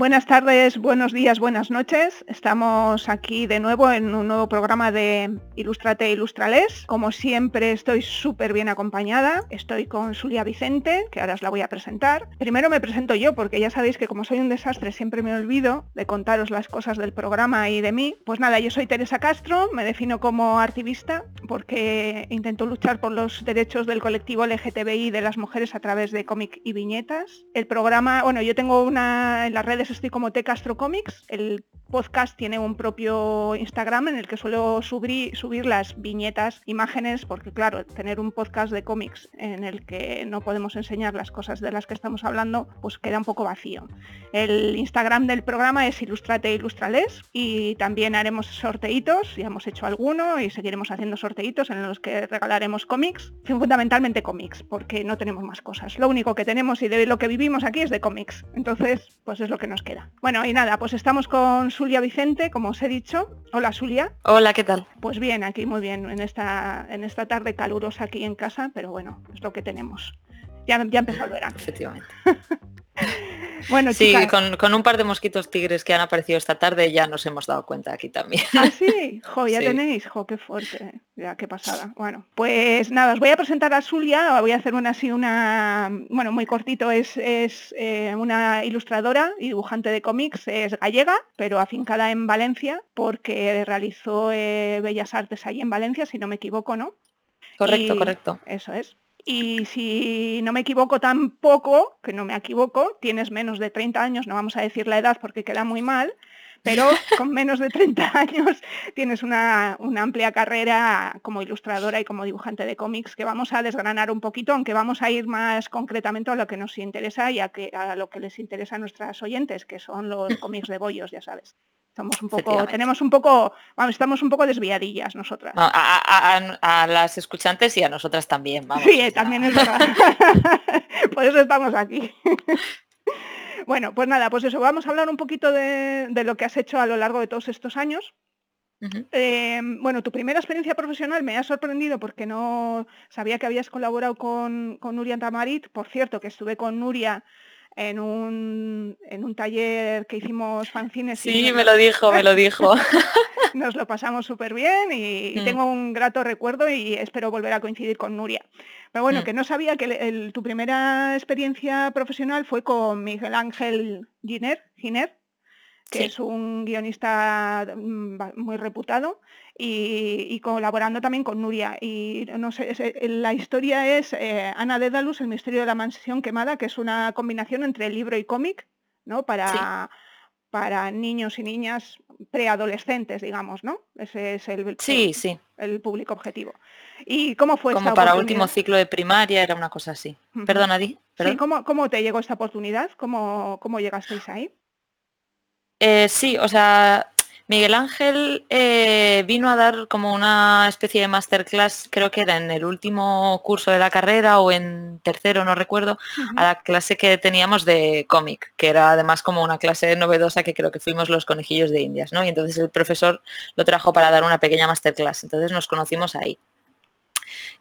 Buenas tardes, buenos días, buenas noches. Estamos aquí de nuevo en un nuevo programa de Ilustrate Ilustrales. Como siempre estoy súper bien acompañada. Estoy con Zulia Vicente, que ahora os la voy a presentar. Primero me presento yo, porque ya sabéis que como soy un desastre siempre me olvido de contaros las cosas del programa y de mí. Pues nada, yo soy Teresa Castro, me defino como activista porque intento luchar por los derechos del colectivo LGTBI de las mujeres a través de cómic y viñetas. El programa, bueno, yo tengo una en las redes estoy como T Castro Comics. El podcast tiene un propio Instagram en el que suelo subir, subir las viñetas, imágenes, porque claro, tener un podcast de cómics en el que no podemos enseñar las cosas de las que estamos hablando, pues queda un poco vacío. El Instagram del programa es Ilustrate Ilustrales y también haremos sorteitos, ya hemos hecho alguno y seguiremos haciendo sorteitos en los que regalaremos cómics, fundamentalmente cómics, porque no tenemos más cosas. Lo único que tenemos y de lo que vivimos aquí es de cómics. Entonces, pues es lo que nos queda. Bueno, y nada, pues estamos con Zulia Vicente, como os he dicho. Hola, Zulia. Hola, ¿qué tal? Pues bien, aquí muy bien, en esta, en esta tarde calurosa aquí en casa, pero bueno, es lo que tenemos. Ya, ya empezó el verano. Efectivamente. Bueno, sí, chicas. con, con un par de mosquitos tigres que han aparecido esta tarde ya nos hemos dado cuenta aquí también. ¿Ah, sí? Jo, ya Sí. tenéis. Jo, qué fuerte. Ya, qué pasada. Bueno, pues nada, os voy a presentar a Zulia. Voy a hacer una así, una... Bueno, muy cortito. Es, es eh, una ilustradora y dibujante de cómics. Es gallega, pero afincada en Valencia, porque realizó eh, Bellas Artes ahí en Valencia, si no me equivoco, ¿no? Correcto, Y- correcto. Eso es. Y si no me equivoco tampoco, que no me equivoco, tienes menos de 30 años, no vamos a decir la edad porque queda muy mal, pero con menos de 30 años tienes una, una amplia carrera como ilustradora y como dibujante de cómics que vamos a desgranar un poquito, aunque vamos a ir más concretamente a lo que nos interesa y a, que, a lo que les interesa a nuestras oyentes, que son los cómics de bollos, ya sabes. Somos un poco, tenemos un poco, vamos, estamos un poco desviadillas nosotras. No, a, a- las escuchantes y a nosotras también, vamos. Sí, también es verdad. Por eso estamos aquí. Bueno, pues nada, pues eso, vamos a hablar un poquito de, de lo que has hecho a lo largo de todos estos años. Eh, bueno, tu primera experiencia profesional me ha sorprendido porque no sabía que habías colaborado con, con Nuria Tamarit. Por cierto, que estuve con Nuria en un, en un taller que hicimos fanzines. y Sí, nos me lo dijo, me lo dijo. nos lo pasamos súper bien y, y Mm. tengo un grato recuerdo y espero volver a coincidir con Nuria. Pero bueno, Mm. que no sabía que el- el- tu primera experiencia profesional fue con Miguel Ángel Giner, Giner que Sí. es un guionista mm, muy reputado y, y colaborando también con Nuria. Y no sé, es- eh, la historia es eh, Ana Dédalus, El misterio de la mansión quemada, que es una combinación entre libro y cómic, ¿no? Para, para niños y niñas preadolescentes, digamos, ¿no? Ese es el, Sí, sí. el público objetivo. ¿Y cómo fue Como esta para último ciclo de primaria era una cosa así. Perdona, Di. Sí, perdón. ¿cómo, ¿cómo te llegó esta oportunidad? ¿Cómo, cómo llegasteis ahí? Eh, sí, o sea, Miguel Ángel eh, vino a dar como una especie de masterclass, creo que era en el último curso de la carrera o en tercero, no recuerdo, a la clase que teníamos de cómic, que era además como una clase novedosa que creo que fuimos los conejillos de Indias, ¿no? Y entonces el profesor lo trajo para dar una pequeña masterclass, entonces nos conocimos ahí.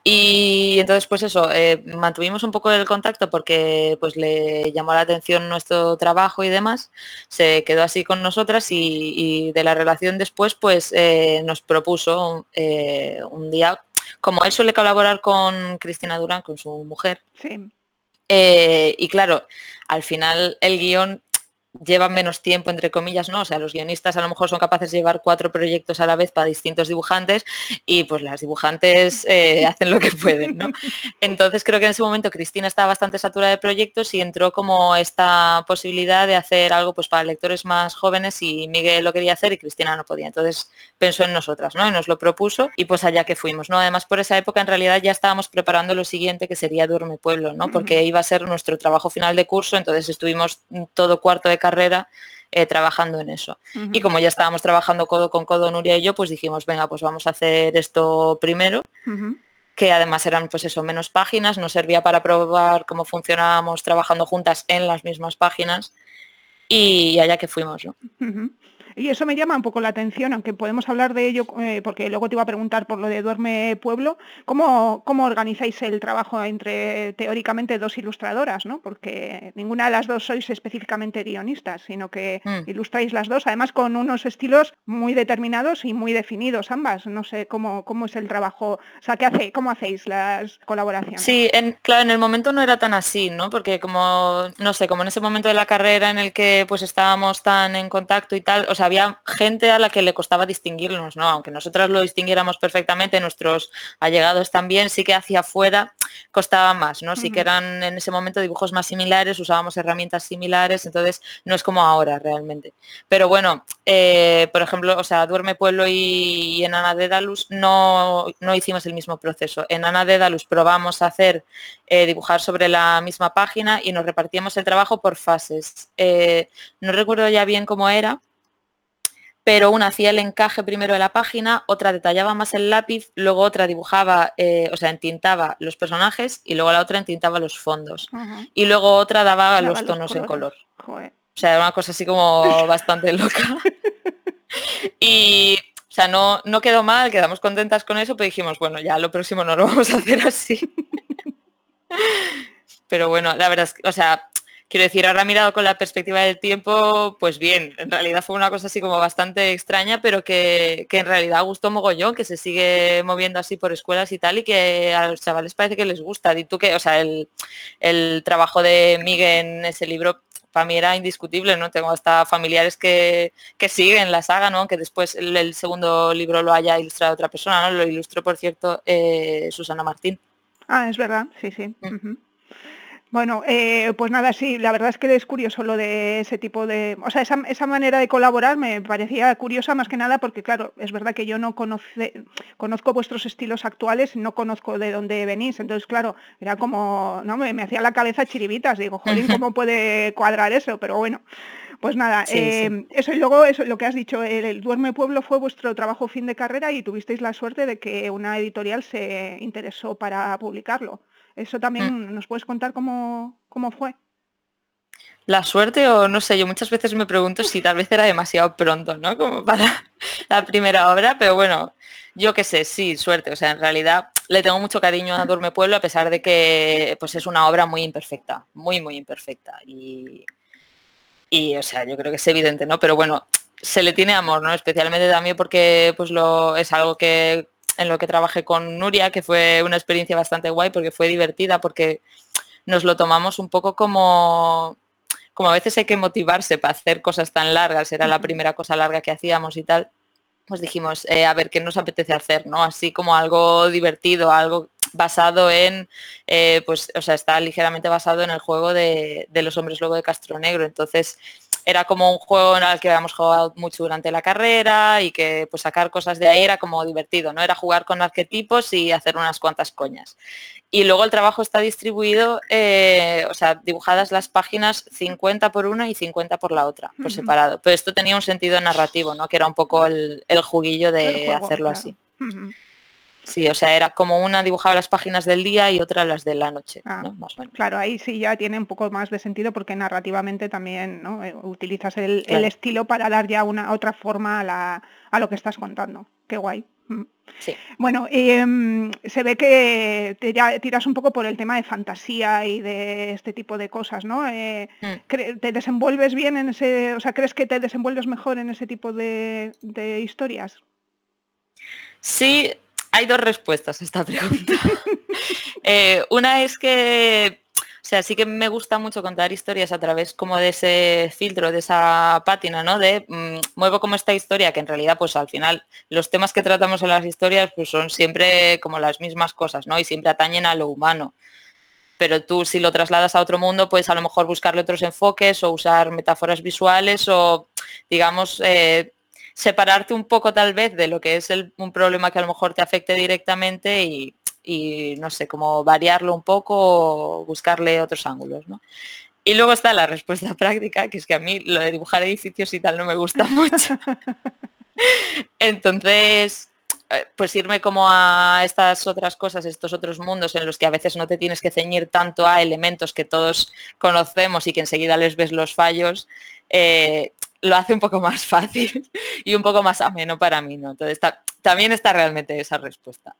Y entonces, pues eso, eh, mantuvimos un poco el contacto porque pues le llamó la atención nuestro trabajo y demás, se quedó así con nosotras y, y de la relación después, pues eh, nos propuso eh, un día, como él suele colaborar con Cristina Durán, con su mujer, Sí. y claro, al final el guion llevan menos tiempo, entre comillas, ¿no? O sea, los guionistas a lo mejor son capaces de llevar cuatro proyectos a la vez para distintos dibujantes y pues las dibujantes eh, hacen lo que pueden, ¿no? Entonces creo que en ese momento Cristina estaba bastante saturada de proyectos y entró como esta posibilidad de hacer algo pues para lectores más jóvenes y Miguel lo quería hacer y Cristina no podía. Entonces pensó en nosotras, ¿no? Y nos lo propuso y pues allá que fuimos, ¿no? Además por esa época en realidad ya estábamos preparando lo siguiente que sería Duerme Pueblo, ¿no? Porque iba a ser nuestro trabajo final de curso, entonces estuvimos todo cuarto de carrera eh, trabajando en eso. Y como ya estábamos trabajando codo con codo Nuria y yo, pues dijimos, venga, pues vamos a hacer esto primero. que además eran pues eso, menos páginas, nos servía para probar cómo funcionábamos trabajando juntas en las mismas páginas y allá que fuimos. ¿no? Y eso me llama un poco la atención, aunque podemos hablar de ello, eh, porque luego te iba a preguntar por lo de Duerme Pueblo, ¿cómo, ¿cómo organizáis el trabajo entre teóricamente dos ilustradoras? ¿no? Porque ninguna de las dos sois específicamente guionistas, sino que mm. ilustráis las dos, además con unos estilos muy determinados y muy definidos ambas. No sé cómo, cómo es el trabajo, o sea, ¿qué hace, ¿cómo hacéis las colaboraciones? Sí, en, claro, en el momento no era tan así, ¿no? Porque como, no sé, como en ese momento de la carrera en el que pues estábamos tan en contacto y tal, o sea, había gente a la que le costaba distinguirnos, ¿no? Aunque nosotras lo distinguiéramos perfectamente, nuestros allegados también, sí que hacia afuera costaba más, ¿no? Sí que eran en ese momento dibujos más similares, usábamos herramientas similares, entonces no es como ahora realmente. Pero bueno, eh, por ejemplo, o sea, Duerme Pueblo y, en Ana de Dalus no, no hicimos el mismo proceso. En Ana de Dalus probamos a hacer eh, dibujar sobre la misma página y nos repartíamos el trabajo por fases. Eh, no recuerdo ya bien cómo era, pero una hacía el encaje primero de la página, otra detallaba más el lápiz, luego otra dibujaba, eh, o sea, entintaba los personajes y luego la otra entintaba los fondos. Y luego otra daba los tonos en color. O sea, era una cosa así como bastante loca. y, o sea, no, no quedó mal, quedamos contentas con eso, pero dijimos, bueno, ya lo próximo no lo vamos a hacer así. pero bueno, la verdad es que, o sea, Quiero decir, ahora mirado con la perspectiva del tiempo, pues bien, en realidad fue una cosa así como bastante extraña, pero que, en realidad gustó mogollón, que se sigue moviendo así por escuelas y tal, y que a los chavales parece que les gusta. Y tú que, o sea, el, trabajo de Miguel en ese libro para mí era indiscutible, ¿no? Tengo hasta familiares que, siguen la saga, ¿no? Que después el, segundo libro lo haya ilustrado otra persona, ¿no? Lo ilustró, por cierto, eh, Susana Martín. Ah, es verdad, sí, sí. Mm. Bueno, eh, pues nada, sí, la verdad es que es curioso lo de ese tipo de... O sea, esa, manera de colaborar me parecía curiosa más que nada porque, claro, es verdad que yo no conoce, conozco vuestros estilos actuales, no conozco de dónde venís, entonces, claro, era como, no, me, hacía la cabeza chiribitas, digo, jolín, ¿cómo puede cuadrar eso? Pero bueno, pues nada, em, eso y luego eso, lo que has dicho, el, Duerme Pueblo fue vuestro trabajo fin de carrera y tuvisteis la suerte de que una editorial se interesó para publicarlo. Eso también mm. nos puedes contar cómo, cómo fue. La suerte o no sé, yo muchas veces me pregunto si tal vez era demasiado pronto, ¿no? Como para la primera obra, pero bueno, yo qué sé, sí, suerte. O sea, en realidad le tengo mucho cariño a Duerme Pueblo a pesar de que pues es una obra muy imperfecta, muy, muy imperfecta. Y, y o sea, yo creo que es evidente, ¿no? Pero bueno, se le tiene amor, ¿no? Especialmente también porque pues lo es algo que en lo que trabajé con Nuria, que fue una experiencia bastante guay porque fue divertida, porque nos lo tomamos un poco como, como a veces hay que motivarse para hacer cosas tan largas, era la primera cosa larga que hacíamos y tal, pues dijimos, eh, a ver, ¿qué nos apetece hacer? ¿no? Así como algo divertido, algo basado en, eh, pues, o sea, está ligeramente basado en el juego de, de los hombres luego de Castro Negro. Entonces, era como un juego en el que habíamos jugado mucho durante la carrera y que pues sacar cosas de ahí era como divertido, ¿no? Era jugar con arquetipos y hacer unas cuantas coñas. Y luego el trabajo está distribuido, eh, o sea, dibujadas las páginas 50 por una y 50 por la otra, por separado. Pero esto tenía un sentido narrativo, ¿no? Que era un poco el, juguillo de hacerlo así. Sí, o sea, era como una dibujaba las páginas del día y otra las de la noche, ah, Claro, ahí sí ya tiene un poco más de sentido porque narrativamente también ¿no? Eh, utilizas el, estilo para dar ya una otra forma a, lo que estás contando. Qué guay. Mm. Sí. Bueno, em, se ve que te tiras un poco por el tema de fantasía y de este tipo de cosas, ¿no? Eh, mm. ¿Te desenvuelves bien en ese, o sea, crees que te desenvuelves mejor en ese tipo de, de historias? Sí, hay dos respuestas a esta pregunta. Eh, una es que, o sea, sí que me gusta mucho contar historias a través como de ese filtro, de esa pátina, ¿no? De mm, muevo como esta historia, que en realidad pues al final los temas que tratamos en las historias pues son siempre como las mismas cosas, ¿no? Y siempre atañen a lo humano. Pero tú si lo trasladas a otro mundo, puedes a lo mejor buscarle otros enfoques o usar metáforas visuales o, digamos, eh, separarte un poco tal vez de lo que es un problema que a lo mejor te afecte directamente y, y no sé, como variarlo un poco o buscarle otros ángulos, ¿no? Y luego está la respuesta práctica, que es que a mí lo de dibujar edificios y tal no me gusta mucho. Entonces, eh, pues irme como a estas otras cosas, estos otros mundos en los que a veces no te tienes que ceñir tanto a elementos que todos conocemos y que enseguida les ves los fallos, eh, lo hace un poco más fácil y un poco más ameno para mí, ¿no? Entonces también está realmente esa respuesta.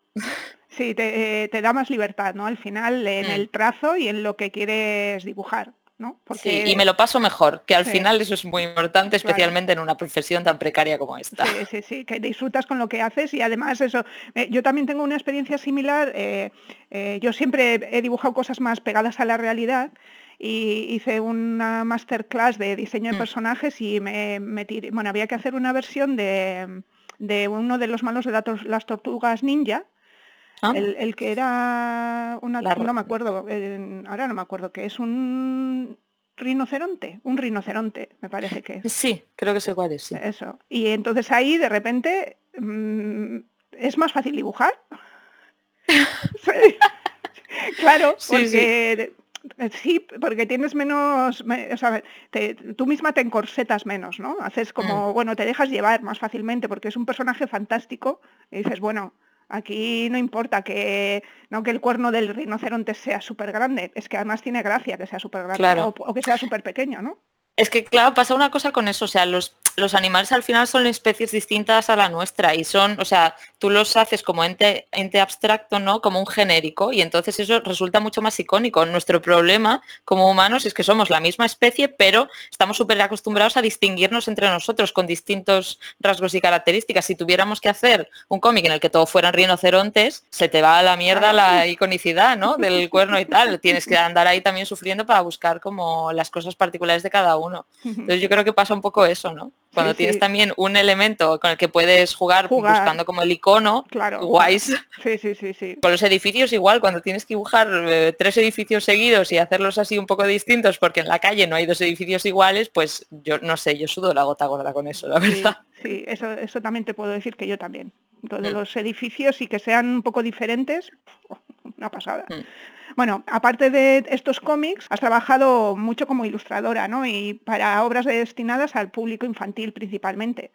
Sí, te, da más libertad, ¿no? Al final en mm. el trazo y en lo que quieres dibujar. ¿no? Sí, y me lo paso mejor, que al final eso es muy importante, especialmente en una profesión tan precaria como esta. Sí, sí, sí, que disfrutas con lo que haces y además eso, eh, yo también tengo una experiencia similar, eh, eh, yo siempre he dibujado cosas más pegadas a la realidad y hice una masterclass de diseño de mm. personajes y me, me bueno, había que hacer una versión de, de uno de los malos de las tortugas ninja, Ah. El, que era una, no me acuerdo, ahora no me acuerdo, que es un rinoceronte, un rinoceronte, me parece que es. Sí, creo que sé cuál es. Eso. Y entonces ahí de repente mm, es más fácil dibujar. claro, porque sí. Porque tienes menos, o sea, tú misma te encorsetas menos, ¿no? Haces como, mm. bueno, te dejas llevar más fácilmente porque es un personaje fantástico y dices, bueno, Aquí no importa que, no, que el cuerno del rinoceronte sea súper grande, es que además tiene gracia que sea súper grande o, o, que sea súper pequeño, ¿no? Es que, claro, pasa una cosa con eso, o sea, los, los animales al final son especies distintas a la nuestra y son, o sea, tú los haces como ente, ente abstracto, ¿no? Como un genérico y entonces eso resulta mucho más icónico. Nuestro problema como humanos es que somos la misma especie, pero estamos súper acostumbrados a distinguirnos entre nosotros con distintos rasgos y características. Si tuviéramos que hacer un cómic en el que todo fueran rinocerontes, se te va a la mierda la iconicidad, ¿no? Del cuerno y tal. Tienes que andar ahí también sufriendo para buscar como las cosas particulares de cada uno. Entonces yo creo que pasa un poco eso, ¿no? Cuando tienes también un elemento con el que puedes jugar, buscando como el icono, claro, guays. Sí, sí, sí, sí. Con los edificios igual, cuando tienes que dibujar eh, tres edificios seguidos y hacerlos así un poco distintos porque en la calle no hay dos edificios iguales, pues yo no sé, yo sudo la gota gorda con eso, la verdad. Sí, eso, eso también te puedo decir que yo también. Entonces mm. los edificios y que sean un poco diferentes, una pasada. Mm. Bueno, aparte de estos cómics, has trabajado mucho como ilustradora, ¿no? Y para obras destinadas al público infantil principalmente.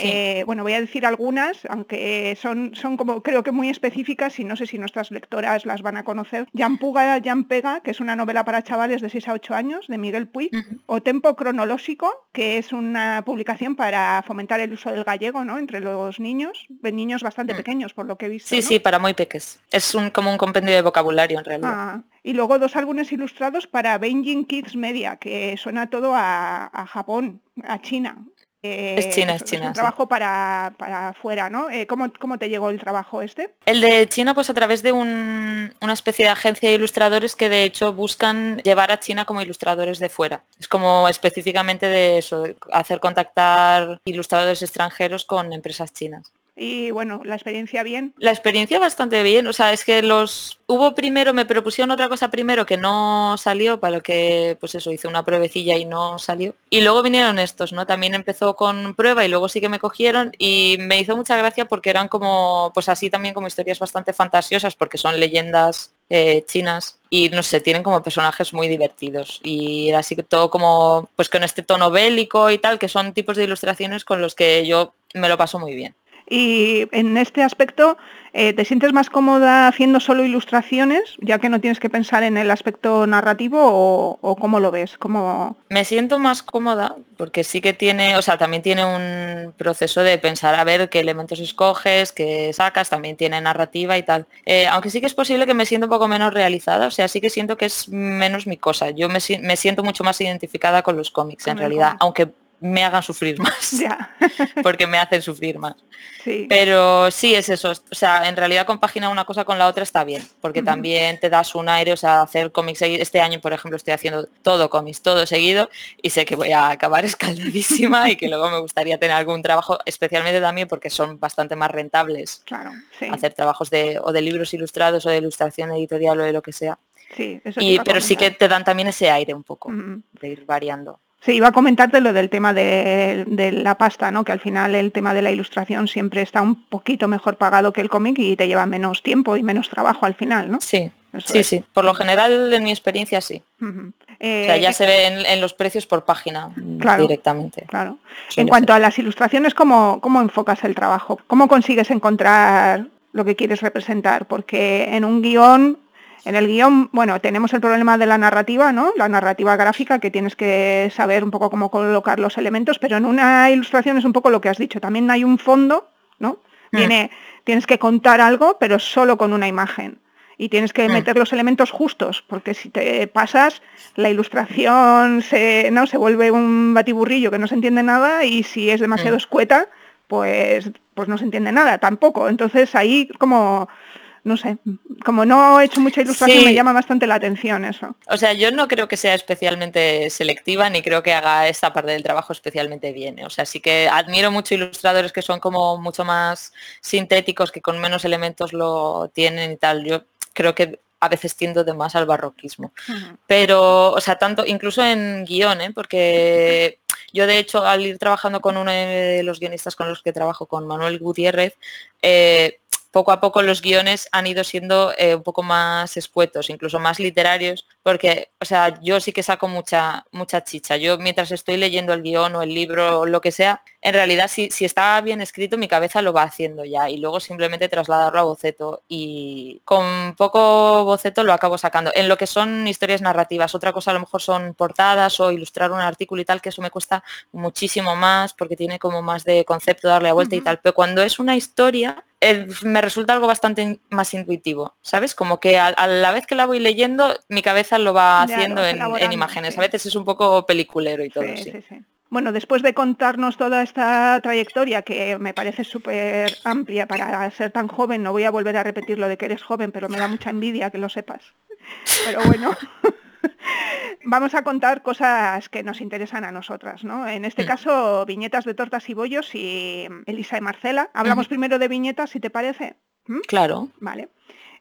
Eh, bueno, voy a decir algunas, aunque son, son como creo que muy específicas y no sé si nuestras lectoras las van a conocer. Jan Puga, Jan Pega, que es una novela para chavales de 6 a 8 años, de Miguel Puig, o Tempo Cronológico, que es una publicación para fomentar el uso del gallego ¿no? entre los niños, niños bastante mm. pequeños, por lo que he visto. Sí, sí, para muy peques. Es un, como un compendio de vocabulario en realidad. Ah, y luego dos álbumes ilustrados para Beijing Kids Media, que suena todo a Japón, a China es China, es China. un trabajo para, para afuera, ¿no? Eh, ¿cómo, te llegó el trabajo este? El de China, pues a través de una especie de agencia de ilustradores que de hecho buscan llevar a China como ilustradores de fuera. Es como específicamente de eso, hacer contactar ilustradores extranjeros con empresas chinas y bueno, la experiencia bien. La experiencia bastante bien, o sea, es que los hubo primero, me propusieron otra cosa primero que no salió, para lo que pues eso, hice una pruebecilla y no salió. Y luego vinieron estos, ¿no? También empezó con prueba y luego sí que me cogieron y me hizo mucha gracia porque eran como, pues así también como historias bastante fantasiosas porque son leyendas eh, chinas y no sé, tienen como personajes muy divertidos y era así que todo como pues con este tono bélico y tal, que son tipos de ilustraciones con los que yo me lo paso muy bien. Y en este aspecto, eh, ¿te sientes más cómoda haciendo solo ilustraciones, ya que no tienes que pensar en el aspecto narrativo o, cómo lo ves? ¿Cómo... Me siento más cómoda porque sí que tiene, o sea, también tiene un proceso de pensar a ver qué elementos escoges, qué sacas, también tiene narrativa y tal. Eh, aunque sí que es posible que me siento un poco menos realizada, o sea, sí que siento que es menos mi cosa. Yo me, siento mucho más identificada con los cómics en realidad, aunque me hagan sufrir más. Ya. porque me hacen sufrir más. Sí. Pero sí es eso. O sea, en realidad compaginar una cosa con la otra está bien, porque también te das un aire, o sea, hacer cómics seguido. Este año, por ejemplo, estoy haciendo todo cómics, todo seguido, y sé que voy a acabar escaldadísima y que luego me gustaría tener algún trabajo, especialmente también porque son bastante más rentables Claro, sí. hacer trabajos de o de libros ilustrados o de ilustración editorial o de lo que sea. sí eso Y, pero sí que te dan también ese aire un poco, de ir variando. Sí, iba a comentarte lo del tema de, de la pasta, ¿no? Que al final el tema de la ilustración siempre está un poquito mejor pagado que el cómic y te lleva menos tiempo y menos trabajo al final, ¿no? Sí, Eso sí, es. sí. Por lo general, en mi experiencia, sí. O Eh, sea, ya se ve en, en los precios por página mm, Claro. directamente. Claro. En cuanto a las ilustraciones, ¿cómo, ¿cómo enfocas el trabajo? ¿Cómo consigues encontrar lo que quieres representar? Porque en un guion, en el guion, bueno, tenemos el problema de la narrativa, ¿no? La narrativa gráfica, que tienes que saber un poco cómo colocar los elementos, pero en una ilustración es un poco lo que has dicho. También hay un fondo, ¿no? Mm. Tiene, tienes que contar algo, pero solo con una imagen. Y tienes que Mm. meter los elementos justos, porque si te pasas, la ilustración se, ¿no? se vuelve un batiburrillo que no se entiende nada y si es demasiado Mm. escueta, pues, pues no se entiende nada tampoco. Entonces ahí como, no sé, como no he hecho mucha ilustración, Sí. me llama bastante la atención eso. O sea, yo no creo que sea especialmente selectiva ni creo que haga esta parte del trabajo especialmente bien. ¿eh? O sea, sí que admiro mucho ilustradores que son como mucho más sintéticos, que con menos elementos lo tienen y tal. Yo creo que a veces tiendo de más al barroquismo. Pero, o sea, tanto, incluso en guion, ¿eh? porque yo de hecho al ir trabajando con uno de los guionistas con los que trabajo, con Manuel Gutiérrez, eh, poco a poco los guiones han ido siendo eh, un poco más escuetos, incluso más literarios, porque, o sea, yo sí que saco mucha, mucha chicha. Yo mientras estoy leyendo el guion o el libro o lo que sea, en realidad si, si está bien escrito mi cabeza lo va haciendo ya y luego simplemente trasladarlo a boceto y con poco boceto lo acabo sacando. En lo que son historias narrativas, otra cosa a lo mejor son portadas o ilustrar un artículo y tal, que eso me cuesta muchísimo más porque tiene como más de concepto darle la vuelta y tal, pero cuando es una historia eh, me resulta algo bastante más intuitivo, ¿sabes? Como que a, a la vez que la voy leyendo, mi cabeza lo va Ya, haciendo en, imágenes. sí. A veces es un poco peliculero y todo, Sí. Bueno, después de contarnos toda esta trayectoria que me parece súper amplia para ser tan joven, no voy a volver a repetir lo de que eres joven, pero me da mucha envidia que lo sepas. Pero bueno, vamos a contar cosas que nos interesan a nosotras, ¿no? En este Mm. caso, viñetas de tortas y bollos y Elisa y Marcela. Hablamos primero de viñetas, si te parece. ¿Mm? Claro. Vale.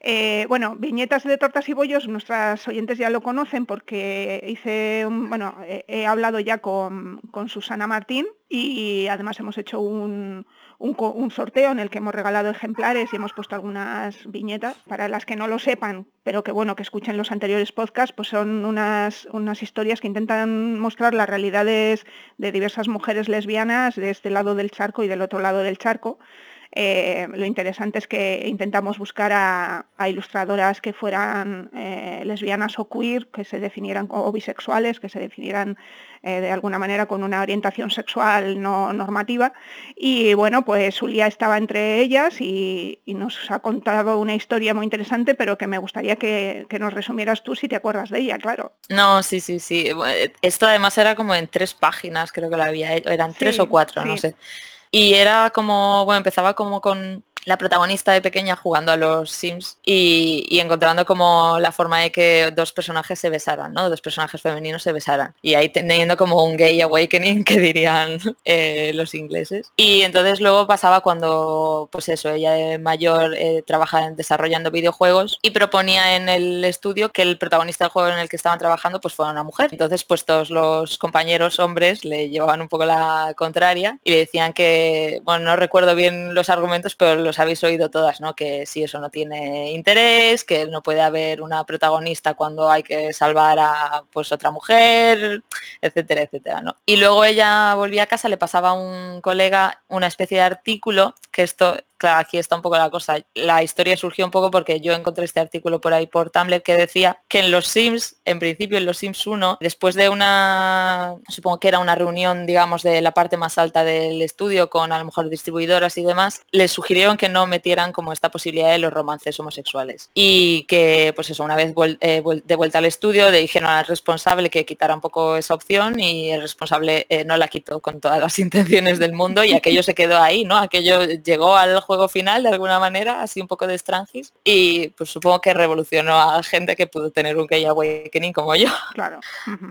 Eh, bueno, viñetas de tortas y bollos, nuestras oyentes ya lo conocen porque hice, un- bueno, he, hablado ya con, Susana Martín y además hemos hecho un, un un sorteo en el que hemos regalado ejemplares y hemos puesto algunas viñetas. Para las que no lo sepan, pero que bueno, que escuchen los anteriores podcasts, pues son unas, unas historias que intentan mostrar las realidades de diversas mujeres lesbianas de este lado del charco y del otro lado del charco. Eh, lo interesante es que intentamos buscar a, a ilustradoras que fueran eh, lesbianas o queer, que se definieran o bisexuales, que se definieran eh, de alguna manera con una orientación sexual no normativa. Y bueno, pues Julia estaba entre ellas y, y nos ha contado una historia muy interesante, pero que me gustaría que, que nos resumieras tú si te acuerdas de ella, claro. No, sí, sí, sí. Esto además era como en tres páginas, creo que lo había hecho. Eran tres o cuatro, no sé. Y era como, bueno, empezaba como con la protagonista de pequeña jugando a los Sims y, encontrando como la forma de que dos personajes se besaran, ¿no? Dos personajes femeninos se besaran. Y ahí teniendo como un gay awakening que dirían eh, los ingleses. Y entonces luego pasaba cuando, pues eso, ella de mayor eh, trabaja desarrollando videojuegos y proponía en el estudio que el protagonista del juego en el que estaban trabajando pues fuera una mujer. Entonces pues todos los compañeros hombres le llevaban un poco la contraria y le decían que, bueno, no recuerdo bien los argumentos, pero los habéis oído todas, ¿no? Que si eso no tiene interés, que no puede haber una protagonista cuando hay que salvar a pues otra mujer, etcétera, etcétera, ¿no? Y luego ella volvía a casa, le pasaba a un colega una especie de artículo, que esto claro, aquí está un poco la cosa. La historia surgió un poco porque yo encontré este artículo por ahí por Tumblr que decía que en los Sims, en principio en los Sims 1, después de una, supongo que era una reunión, digamos, de la parte más alta del estudio con a lo mejor distribuidoras y demás, les sugirieron que no metieran como esta posibilidad de los romances homosexuales. Y que, pues eso, una vez eh, de vuelta al estudio, le dijeron al responsable que quitara un poco esa opción y el responsable eh, no la quitó con todas las intenciones del mundo y aquello se quedó ahí, ¿no? Aquello llegó al juego final de alguna manera, así un poco de Strangis, y pues supongo que revolucionó a gente que pudo tener un gay awakening como yo. Claro.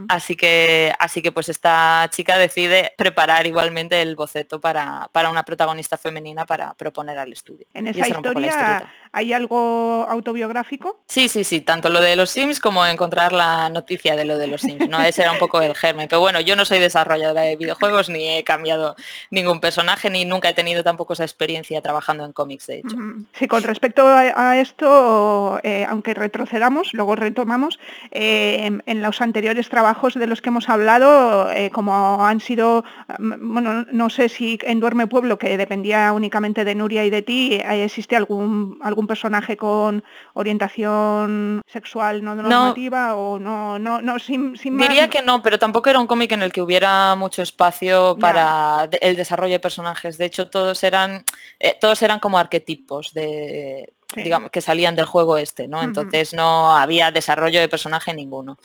Así que, así que pues esta chica decide preparar igualmente el boceto para, para una protagonista femenina para proponer al estudio. En esa historia hay algo autobiográfico. Sí, sí, sí, tanto lo de los Sims como encontrar la noticia de lo de los Sims, ¿no? Ese era un poco el germen. Pero bueno, yo no soy desarrolladora de videojuegos, ni he cambiado ningún personaje, ni nunca he tenido tampoco esa experiencia trabajando en cómics, de hecho. Sí, con respecto a, esto, eh, aunque retrocedamos, luego retomamos, eh, en los anteriores trabajos de los que hemos hablado, eh, como han sido, mm, bueno, no sé si en Duerme Pueblo, que dependía únicamente de Nuria y de ti, existe algún, algún personaje con orientación sexual no normativa o no, no, no, sin, Diría que no, pero tampoco era un cómic en el que hubiera mucho espacio para el desarrollo de personajes. De hecho, todos eran, eh, todos eran como arquetipos de, digamos, que salían del juego este, ¿no? Entonces no había desarrollo de personaje ninguno.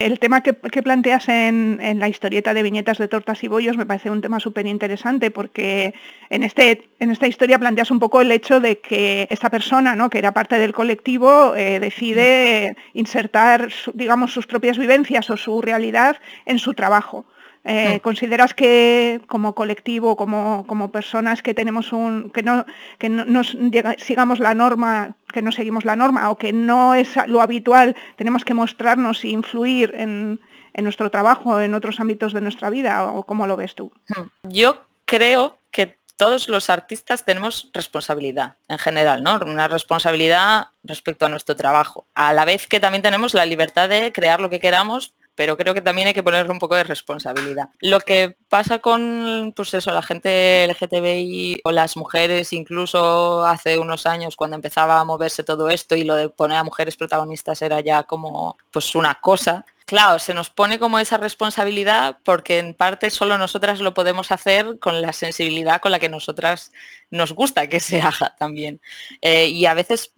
El tema que, planteas en, la historieta de viñetas de tortas y bollos me parece un tema súper interesante porque en, este, en esta historia planteas un poco el hecho de que esta persona, ¿no? que era parte del colectivo, eh, decide insertar, digamos, sus propias vivencias o su realidad en su trabajo. Eh, ¿Consideras que como colectivo, como, como, personas que tenemos un, que no, que no nos sigamos la norma, que no seguimos la norma o que no es lo habitual, tenemos que mostrarnos e influir en, en nuestro trabajo, en otros ámbitos de nuestra vida? ¿O cómo lo ves tú? Hmm. Yo creo que todos los artistas tenemos responsabilidad en general, ¿no? Una responsabilidad respecto a nuestro trabajo. A la vez que también tenemos la libertad de crear lo que queramos pero creo que también hay que ponerle un poco de responsabilidad. Lo que pasa con, pues eso, la gente LGTBI o las mujeres, incluso hace unos años cuando empezaba a moverse todo esto y lo de poner a mujeres protagonistas era ya como pues una cosa, Claro, se nos pone como esa responsabilidad porque en parte solo nosotras lo podemos hacer con la sensibilidad con la que nosotras nos gusta que se haga también. Eh, y a veces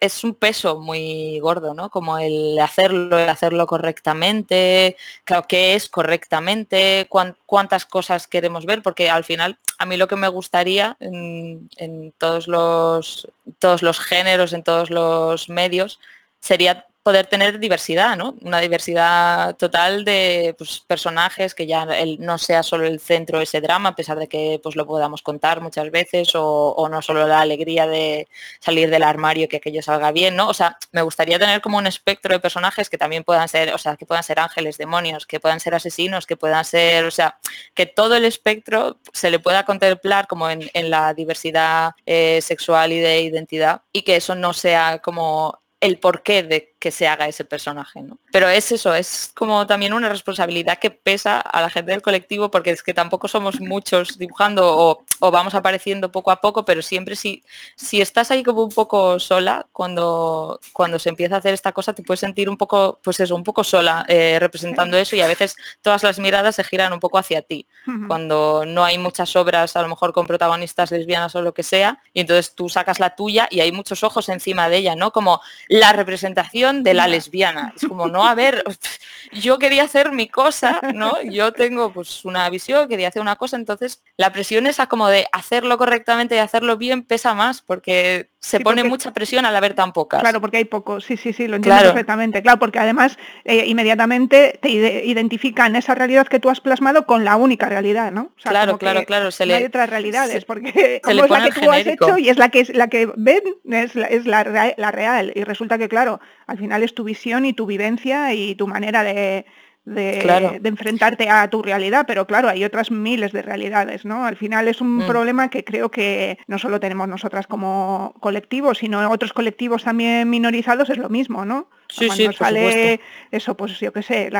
es un peso muy gordo, ¿no? Como el hacerlo, el hacerlo correctamente, claro, qué es correctamente, cuántas cosas queremos ver, porque al final a mí lo que me gustaría en, en todos, los, todos los géneros, en todos los medios, sería poder tener diversidad, ¿no? Una diversidad total de pues, personajes, que ya no sea solo el centro ese drama, a pesar de que pues, lo podamos contar muchas veces, o, no solo la alegría de salir del armario y que aquello salga bien, ¿no? O sea, me gustaría tener como un espectro de personajes que también puedan ser, o sea, que puedan ser ángeles, demonios, que puedan ser asesinos, que puedan ser, o sea, que todo el espectro se le pueda contemplar como en, la diversidad eh, sexual y de identidad y que eso no sea como el porqué de que se haga ese personaje, ¿no? Pero es eso, es como también una responsabilidad que pesa a la gente del colectivo porque es que tampoco somos muchos dibujando o, vamos apareciendo poco a poco, pero siempre si, si estás ahí como un poco sola, cuando, cuando se empieza a hacer esta cosa te puedes sentir un poco, pues eso, un poco sola eh, representando eso y a veces todas las miradas se giran un poco hacia ti, cuando no hay muchas obras a lo mejor con protagonistas lesbianas o lo que sea, y entonces tú sacas la tuya y hay muchos ojos encima de ella, ¿no? Como la representación de la lesbiana. Es como, no, a ver, yo quería hacer mi cosa, ¿no? Yo tengo pues una visión, quería hacer una cosa, entonces la presión esa como de hacerlo correctamente y hacerlo bien pesa más porque se pone mucha presión al haber tan pocas. Claro, porque hay pocos, sí, sí, sí, lo entiendo perfectamente. Claro, porque además eh, inmediatamente te identifican esa realidad que tú has plasmado con la única realidad, ¿no? claro, claro, claro. Se no hay otras realidades, porque es la que tú has hecho y es la que es la que ven, es la, es la, la real. Y resulta que, claro, al final es tu visión y tu vivencia y tu manera de, de, enfrentarte a tu realidad, pero claro, hay otras miles de realidades, ¿no? Al final es un mm. problema que creo que no solo tenemos nosotras como colectivo, sino otros colectivos también minorizados es lo mismo, ¿no? Sí, Cuando sí, sale eso, pues yo qué sé,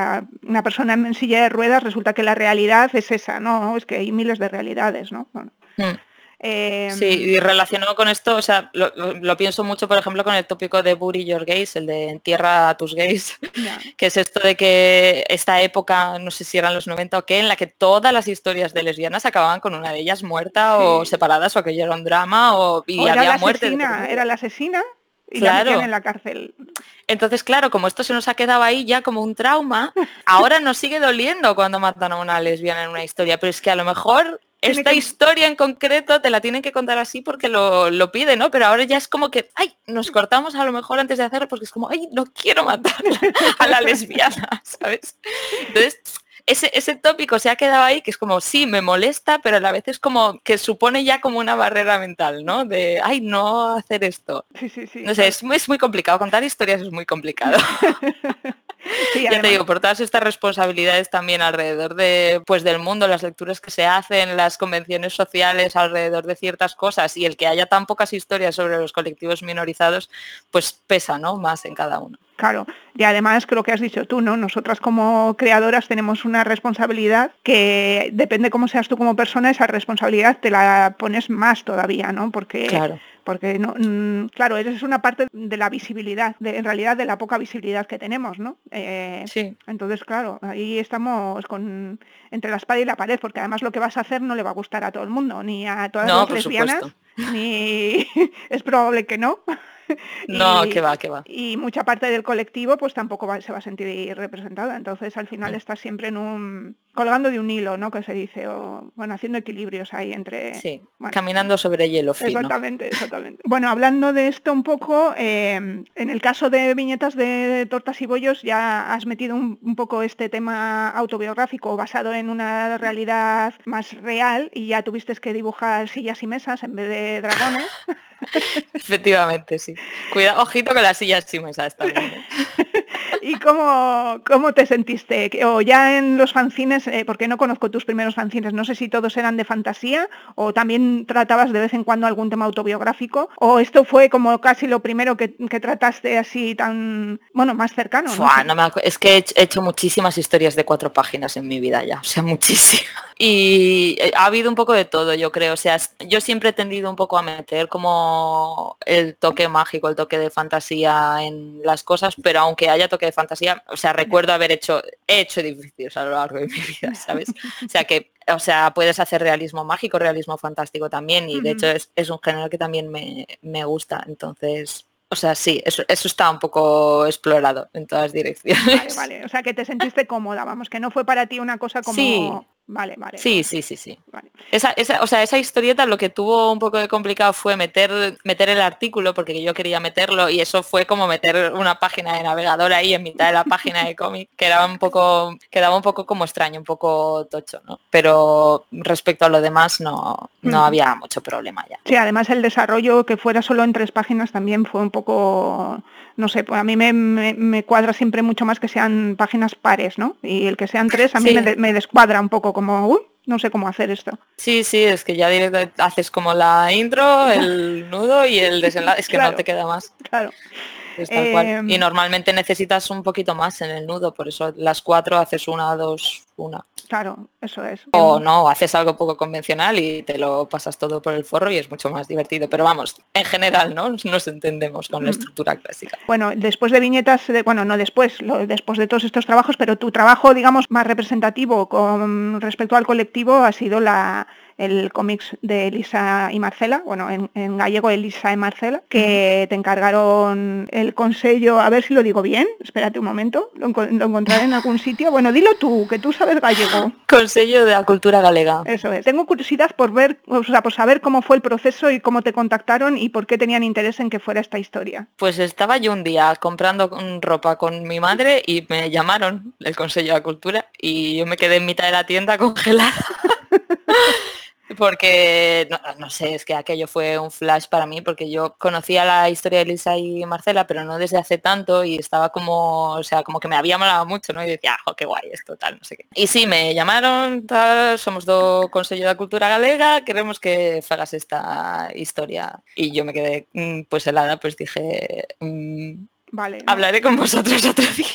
una persona en silla de ruedas resulta que la realidad es esa, ¿no? Es que hay miles de realidades, ¿no? Mm. Eh, sí, y relacionado con esto, o sea, lo, pienso mucho, por ejemplo, con el tópico de Bury Your Gays, el de entierra a tus gays, que es esto de que esta época, no sé si eran los 90 o qué, en la que todas las historias de lesbianas acababan con una de ellas muerta o separadas o que era un drama o, y había la muerte. Asesina, era la asesina y claro. en la cárcel. Entonces, claro, como esto se nos ha quedado ahí ya como un trauma, ahora nos sigue doliendo cuando matan a una lesbiana en una historia, pero es que a lo mejor esta historia en concreto te la tienen que contar así porque lo, lo pide, ¿no? Pero ahora ya es como que, ay, nos cortamos a lo mejor antes de hacerlo porque es como, ay, no quiero matar a la lesbiana, ¿sabes? Entonces, ese, ese tópico se ha quedado ahí, que es como, sí, me molesta, pero a la vez es como que supone ya como una barrera mental, ¿no? De, ay, no hacer esto. Sí, sí, sí. No sé, es, es muy complicado. Contar historias es muy complicado. ya te digo, por todas estas responsabilidades también alrededor de, pues, del mundo, las lecturas que se hacen, las convenciones sociales alrededor de ciertas cosas y el que haya tan pocas historias sobre los colectivos minorizados, pues pesa, ¿no? Más en cada uno. Claro, y además creo que has dicho tú, ¿no? Nosotras como creadoras tenemos una responsabilidad que depende cómo seas tú como persona, esa responsabilidad te la pones más todavía, ¿no? Porque claro porque no, mm, claro, es una parte de la visibilidad, de, en realidad de la poca visibilidad que tenemos, ¿no? Eh, sí. Entonces, claro, ahí estamos con entre la espada y la pared, porque además lo que vas a hacer no le va a gustar a todo el mundo, ni a todas las lesbianas, ni es probable que no. No, que va, que va. Y mucha parte del colectivo pues tampoco se va a sentir representada. Entonces al final mm. está siempre en un colgando de un hilo, ¿no? Que se dice, o bueno, haciendo equilibrios ahí entre. Sí, caminando sobre hielo fino. Exactamente, exactamente. bueno, hablando de esto un poco, eh, en el caso de viñetas de tortas y bollos ya has metido un, un, poco este tema autobiográfico basado en una realidad más real y ya tuviste que dibujar sillas y mesas en vez de dragones. Efectivamente, sí. Cuidado, ojito con las sillas y mesas también. ¿eh? ¿Y cómo, cómo te sentiste? O ya en los fanzines, eh, porque no conozco tus primeros fanzines, no sé si todos eran de fantasía o también tratabas de vez en cuando algún tema autobiográfico, o esto fue como casi lo primero que, trataste así tan, bueno, más cercano. ¿no? es que he hecho muchísimas historias de cuatro páginas en mi vida ya, o sea, muchísimas. Y eh, ha habido un poco de todo, yo creo. O sea, yo siempre he tendido un poco a meter como el toque mágico, el toque de fantasía en las cosas, pero aunque haya toque de fantasía, o sea, recuerdo haber hecho, he hecho edificios a lo largo de mi vida, ¿sabes? O sea que, o sea, puedes hacer realismo mágico, realismo fantástico también, y de hecho es, un género que también me, me gusta. Entonces, o sea, sí, eso, eso está un poco explorado en todas direcciones. Vale, vale. O sea, que te sentiste cómoda, vamos, que no fue para ti una cosa como... Vale, vale. Sí, sí, sí, sí. Esa, esa, o sea, esa historieta lo que tuvo un poco de complicado fue meter, meter el artículo, porque yo quería meterlo, y eso fue como meter una página de navegador ahí en mitad de la página de cómic, que era un poco, quedaba un poco como extraño, un poco tocho, ¿no? Pero respecto a lo demás no, no había mucho problema ya. Sí, además el desarrollo que fuera solo en tres páginas también fue un poco no sé, pues a mí me, cuadra siempre mucho más que sean páginas pares, ¿no? Y el que sean tres a mí me, descuadra un poco como, no sé cómo hacer esto. Sí, sí, es que ya directamente haces como la intro, el nudo y el desenlace, es que no te queda más. Claro. Y em, normalmente necesitas un poquito más en el nudo, por eso las cuatro haces una, dos, una. Claro, eso es. O no, haces algo poco convencional y te lo pasas todo por el forro y es mucho más divertido. Pero vamos, en general, ¿no? Nos entendemos con la estructura clásica. Bueno, después de viñetas, bueno, no después, después de todos estos trabajos, pero tu trabajo, digamos, más representativo con respecto al colectivo ha sido la el cómics de Elisa y Marcela, bueno, en, gallego Elisa y Marcela, que te encargaron el consejo, a ver si lo digo bien, espérate un momento, lo, encontraré en algún sitio. Bueno, dilo tú, que tú sabes gallego. Consejo de la cultura galega. Eso es. Tengo curiosidad por ver, o sea, por saber cómo fue el proceso y cómo te contactaron y por qué tenían interés en que fuera esta historia. Pues estaba yo un día comprando ropa con mi madre y me llamaron el Consejo de la Cultura y yo me quedé en mitad de la tienda congelada. Porque, no, sé, es que aquello fue un flash para mí, porque yo conocía la historia de Lisa y Marcela, pero no desde hace tanto y estaba como, o sea, como que me había molado mucho, ¿no? Y decía, ah, qué guay esto, tal, no sé qué. Y sí, me llamaron, tal, somos dos Consejo de Cultura Galega, queremos que hagas esta historia. Y yo me quedé, mm, pues helada, pues dije, mm, Vale. Hablaré con vosotros otro día.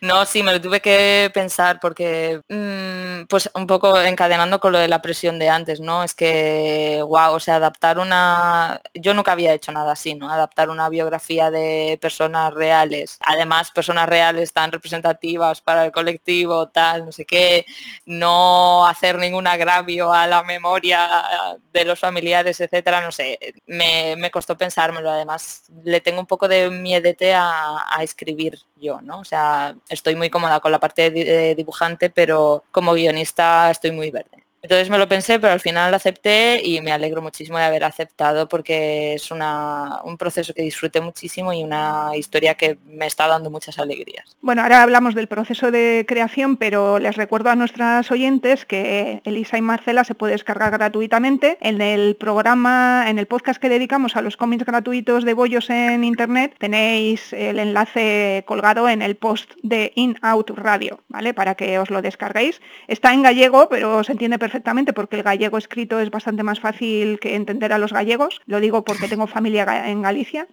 no, sí, me lo tuve que pensar porque, mm, pues un poco encadenando con lo de la presión de antes, ¿no? Es que, wow, o sea, adaptar una... Yo nunca había hecho nada así, ¿no? Adaptar una biografía de personas reales, además personas reales tan representativas para el colectivo, tal, no sé qué, no hacer ningún agravio a la memoria de los familiares, etcétera, no sé, me, me costó pensármelo, además le tengo un poco de miedete a, a escribir yo, ¿no? O sea, estoy muy cómoda con la parte de dibujante, pero como guionista estoy muy verde. Entonces me lo pensé, pero al final acepté y me alegro muchísimo de haber aceptado porque es un proceso que disfruté muchísimo y una historia que me está dando muchas alegrías. Bueno, ahora hablamos del proceso de creación, pero les recuerdo a nuestras oyentes que Elisa y Marcela se puede descargar gratuitamente en el programa, en el podcast que dedicamos a los cómics gratuitos de Bollos en Internet. Tenéis el enlace colgado en el post de In Out Radio, ¿vale? Para que os lo descarguéis. Está en gallego, pero se entiende perfectamente perfectamente porque el gallego escrito es bastante más fácil que entender a los gallegos. Lo digo porque tengo familia en Galicia,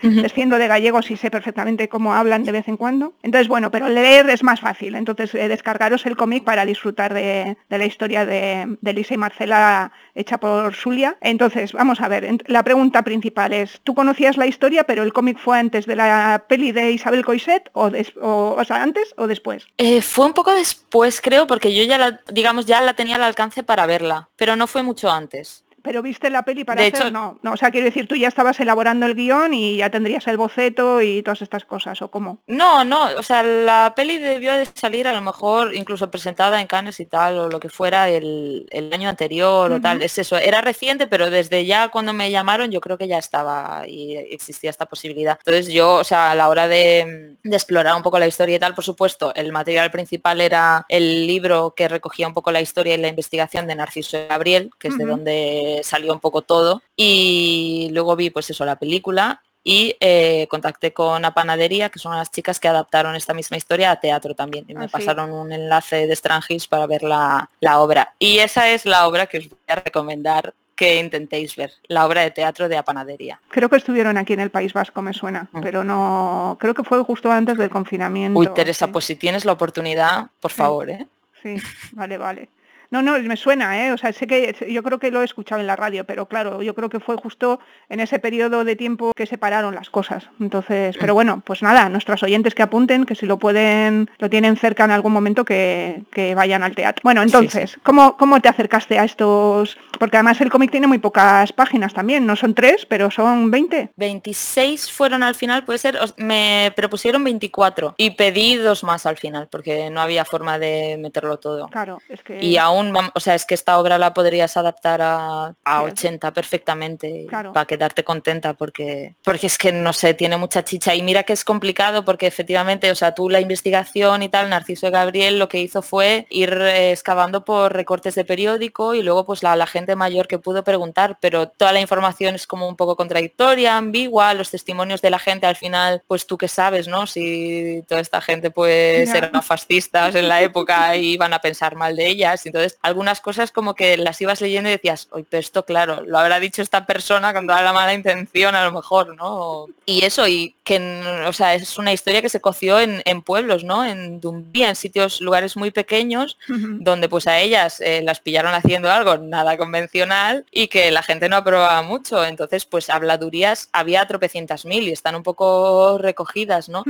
desciendo de gallegos y sé perfectamente cómo hablan de vez en cuando. Entonces, bueno, pero leer es más fácil. Entonces, eh, descargaros el cómic para disfrutar de, la historia de, de, Lisa y Marcela hecha por Zulia. Entonces, vamos a ver, la pregunta principal es, ¿tú conocías la historia, pero el cómic fue antes de la peli de Isabel Coiset o, o, sea, antes o después? Eh, fue un poco después, creo, porque yo ya la, digamos, ya la tenía la alcance para verla, pero no fue mucho antes. Pero viste la peli para hacer, no, no, o sea, quiero decir, tú ya estabas elaborando el guion y ya tendrías el boceto y todas estas cosas, ¿o cómo? No, no, o sea, la peli debió de salir a lo mejor incluso presentada en Cannes y tal, o lo que fuera el, año anterior o tal, es eso, era reciente, pero desde ya cuando me llamaron yo creo que ya estaba y existía esta posibilidad. Entonces yo, o sea, a la hora de, de explorar un poco la historia y tal, por supuesto, el material principal era el libro que recogía un poco la historia y la investigación de Narciso Gabriel, que es de donde salió un poco todo. Y luego vi pues eso, la película y eh, contacté con la panadería, que son las chicas que adaptaron esta misma historia a teatro también. Y me ah, pasaron un enlace de Strangis para ver la, obra. Y esa es la obra que os voy a recomendar que intentéis ver, la obra de teatro de panadería. Creo que estuvieron aquí en el País Vasco, me suena, mm. pero no, creo que fue justo antes del confinamiento. Uy, Teresa, pues si tienes la oportunidad, por favor, ¿eh? Sí, vale, vale. No, no, me suena, ¿eh? O sea, sé que yo creo que lo he escuchado en la radio, pero claro, yo creo que fue justo en ese periodo de tiempo que separaron las cosas. Entonces, pero bueno, pues nada, nuestros oyentes que apunten, que si lo pueden, lo tienen cerca en algún momento, que, vayan al teatro. Bueno, entonces, ¿cómo, ¿cómo te acercaste a estos? Porque además el cómic tiene muy pocas páginas también, no son tres, pero son 20. 26 fueron al final, puede ser, me propusieron 24 y pedí dos más al final, porque no había forma de meterlo todo. Claro, es que... Y aún o sea, es que esta obra la podrías adaptar a, 80 perfectamente para quedarte contenta porque, porque es que, no sé, tiene mucha chicha. Y mira que es complicado porque efectivamente, o sea, tú la investigación y tal, Narciso Gabriel lo que hizo fue ir excavando por recortes de periódico y luego pues la, la gente mayor que pudo preguntar, pero toda la información es como un poco contradictoria, ambigua, los testimonios de la gente al final, pues tú qué sabes, ¿no? Si toda esta gente pues eran fascistas en la época y iban a pensar mal de ellas. Entonces algunas cosas como que las ibas leyendo y decías, oye, pero esto claro, lo habrá dicho esta persona con toda la mala intención a lo mejor, ¿no? Y eso, y que, o sea, es una historia que se coció en, pueblos, ¿no? En Dumbí, en sitios, lugares muy pequeños, donde pues a ellas eh, las pillaron haciendo algo nada convencional y que la gente no aprobaba mucho. Entonces, pues habladurías había tropecientas mil y están un poco recogidas, ¿no?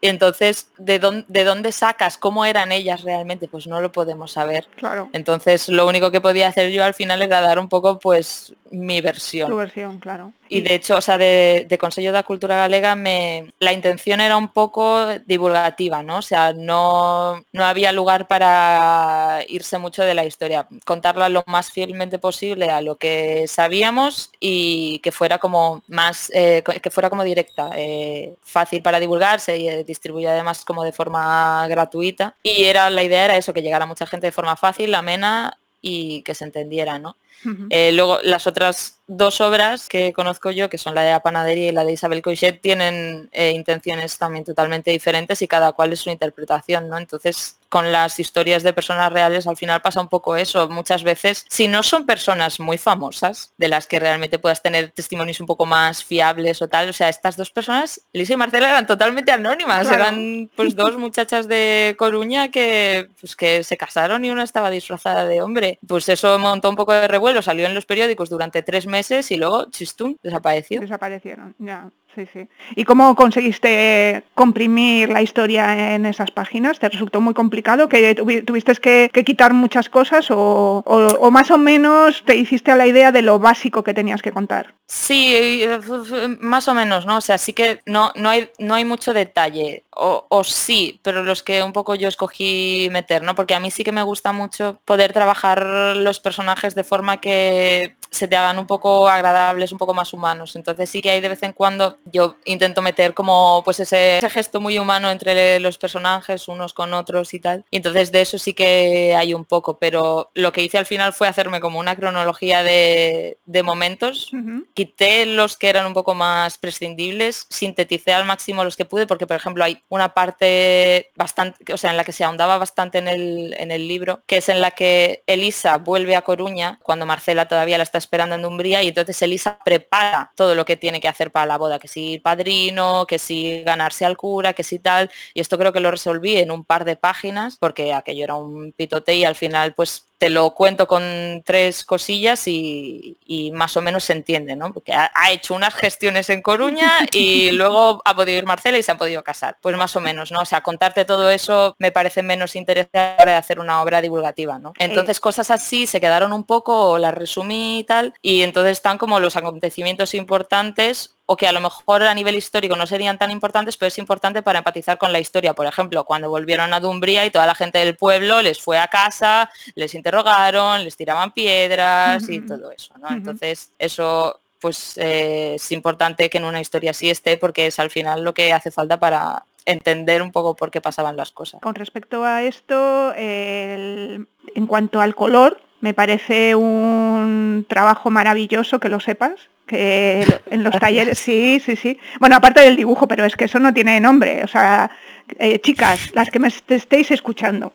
Entonces, ¿de dónde, ¿de dónde sacas? ¿Cómo eran ellas realmente? Pues no lo podemos saber. Claro. Entonces lo único que podía hacer yo al final era dar un poco pues mi versión. Tu versión, claro. Y de hecho, o sea, de, de Consejo la Cultura Galega me, la intención era un poco divulgativa, ¿no? O sea, no, no había lugar para irse mucho de la historia. Contarla lo más fielmente posible a lo que sabíamos y que fuera como más, eh, que fuera como directa, eh, fácil para divulgarse y eh, distribuida además como de forma gratuita. Y era la idea era eso, que llegara mucha gente de forma fácil, y que se entendiera, ¿no? Eh, luego las otras dos obras que conozco yo, que son la de la panadería y la de Isabel Coixet, tienen eh, intenciones también totalmente diferentes y cada cual es su interpretación, ¿no? Entonces, con las historias de personas reales al final pasa un poco eso. Muchas veces, si no son personas muy famosas, de las que realmente puedas tener testimonios un poco más fiables o tal, o sea, estas dos personas, Lisa y Marcela, eran totalmente anónimas, eran pues dos muchachas de Coruña que, pues, que se casaron y una estaba disfrazada de hombre. Pues eso montó un poco de revuelo, salió en los periódicos durante tres meses y luego, chistún, desapareció. Desaparecieron, ya. Sí, sí. ¿Y cómo conseguiste comprimir la historia en esas páginas? ¿Te resultó muy complicado? ¿Que tuviste que, quitar muchas cosas o, más o menos te hiciste a la idea de lo básico que tenías que contar? Sí, eh, más o menos, ¿no? O sea, sí que no, no, hay, no hay mucho detalle, o, o, sí, pero los que un poco yo escogí meter, ¿no? Porque a mí sí que me gusta mucho poder trabajar los personajes de forma que se te hagan un poco agradables, un poco más humanos. Entonces sí que hay de vez en cuando yo intento meter como pues ese, gesto muy humano entre los personajes unos con otros y tal. Y entonces de eso sí que hay un poco, pero lo que hice al final fue hacerme como una cronología de, momentos. Quité los que eran un poco más prescindibles, sinteticé al máximo los que pude, porque por ejemplo hay una parte bastante, o sea, en la que se ahondaba bastante en el, en el libro, que es en la que Elisa vuelve a Coruña cuando Marcela todavía la está esperando en Dumbría y entonces Elisa prepara todo lo que tiene que hacer para la boda, que si padrino, que si ganarse al cura, que si tal. Y esto creo que lo resolví en un par de páginas porque aquello era un pitote y al final pues te lo cuento con tres cosillas y, más o menos se entiende, ¿no? Porque ha, hecho unas gestiones en Coruña y luego ha podido ir Marcela y se han podido casar. Pues más o menos, ¿no? O sea, contarte todo eso me parece menos interesante de hacer una obra divulgativa, ¿no? Entonces cosas así se quedaron un poco, las resumí y tal, y entonces están como los acontecimientos importantes o que a lo mejor a nivel histórico no serían tan importantes, pero es importante para empatizar con la historia. Por ejemplo, cuando volvieron a Dumbría y toda la gente del pueblo les fue a casa, les interrogaron, les tiraban piedras y todo eso. ¿no? Entonces, eso pues eh, es importante que en una historia así esté porque es al final lo que hace falta para entender un poco por qué pasaban las cosas. Con respecto a esto, en cuanto al color, me parece un trabajo maravilloso que lo sepas, que en los talleres, sí, sí, sí. Bueno, aparte del dibujo, pero es que eso no tiene nombre. O sea, eh, chicas, las que me estéis escuchando,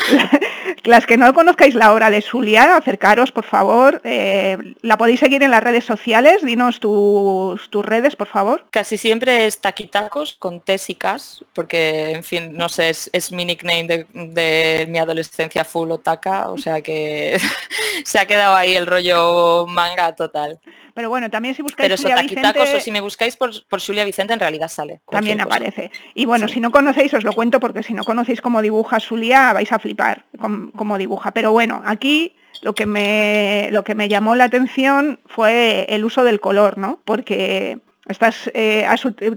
las que no conozcáis la obra de Zulia, acercaros, por favor. Eh, la podéis seguir en las redes sociales. Dinos tus, tus redes, por favor. Casi siempre es taquitacos con tésicas, porque, en fin, no sé, es, mi nickname de, de, mi adolescencia full otaka, o sea que se ha quedado ahí el rollo manga total. Pero bueno, también si buscáis Pero Julia Vicente... o si me buscáis por, por Julia Vicente en realidad sale. También aparece. Y bueno, si no conocéis, os lo cuento porque si no conocéis cómo dibuja Julia, vais a flipar cómo dibuja. Pero bueno, aquí lo que me lo que me llamó la atención fue el uso del color, ¿no? Porque Estás, eh,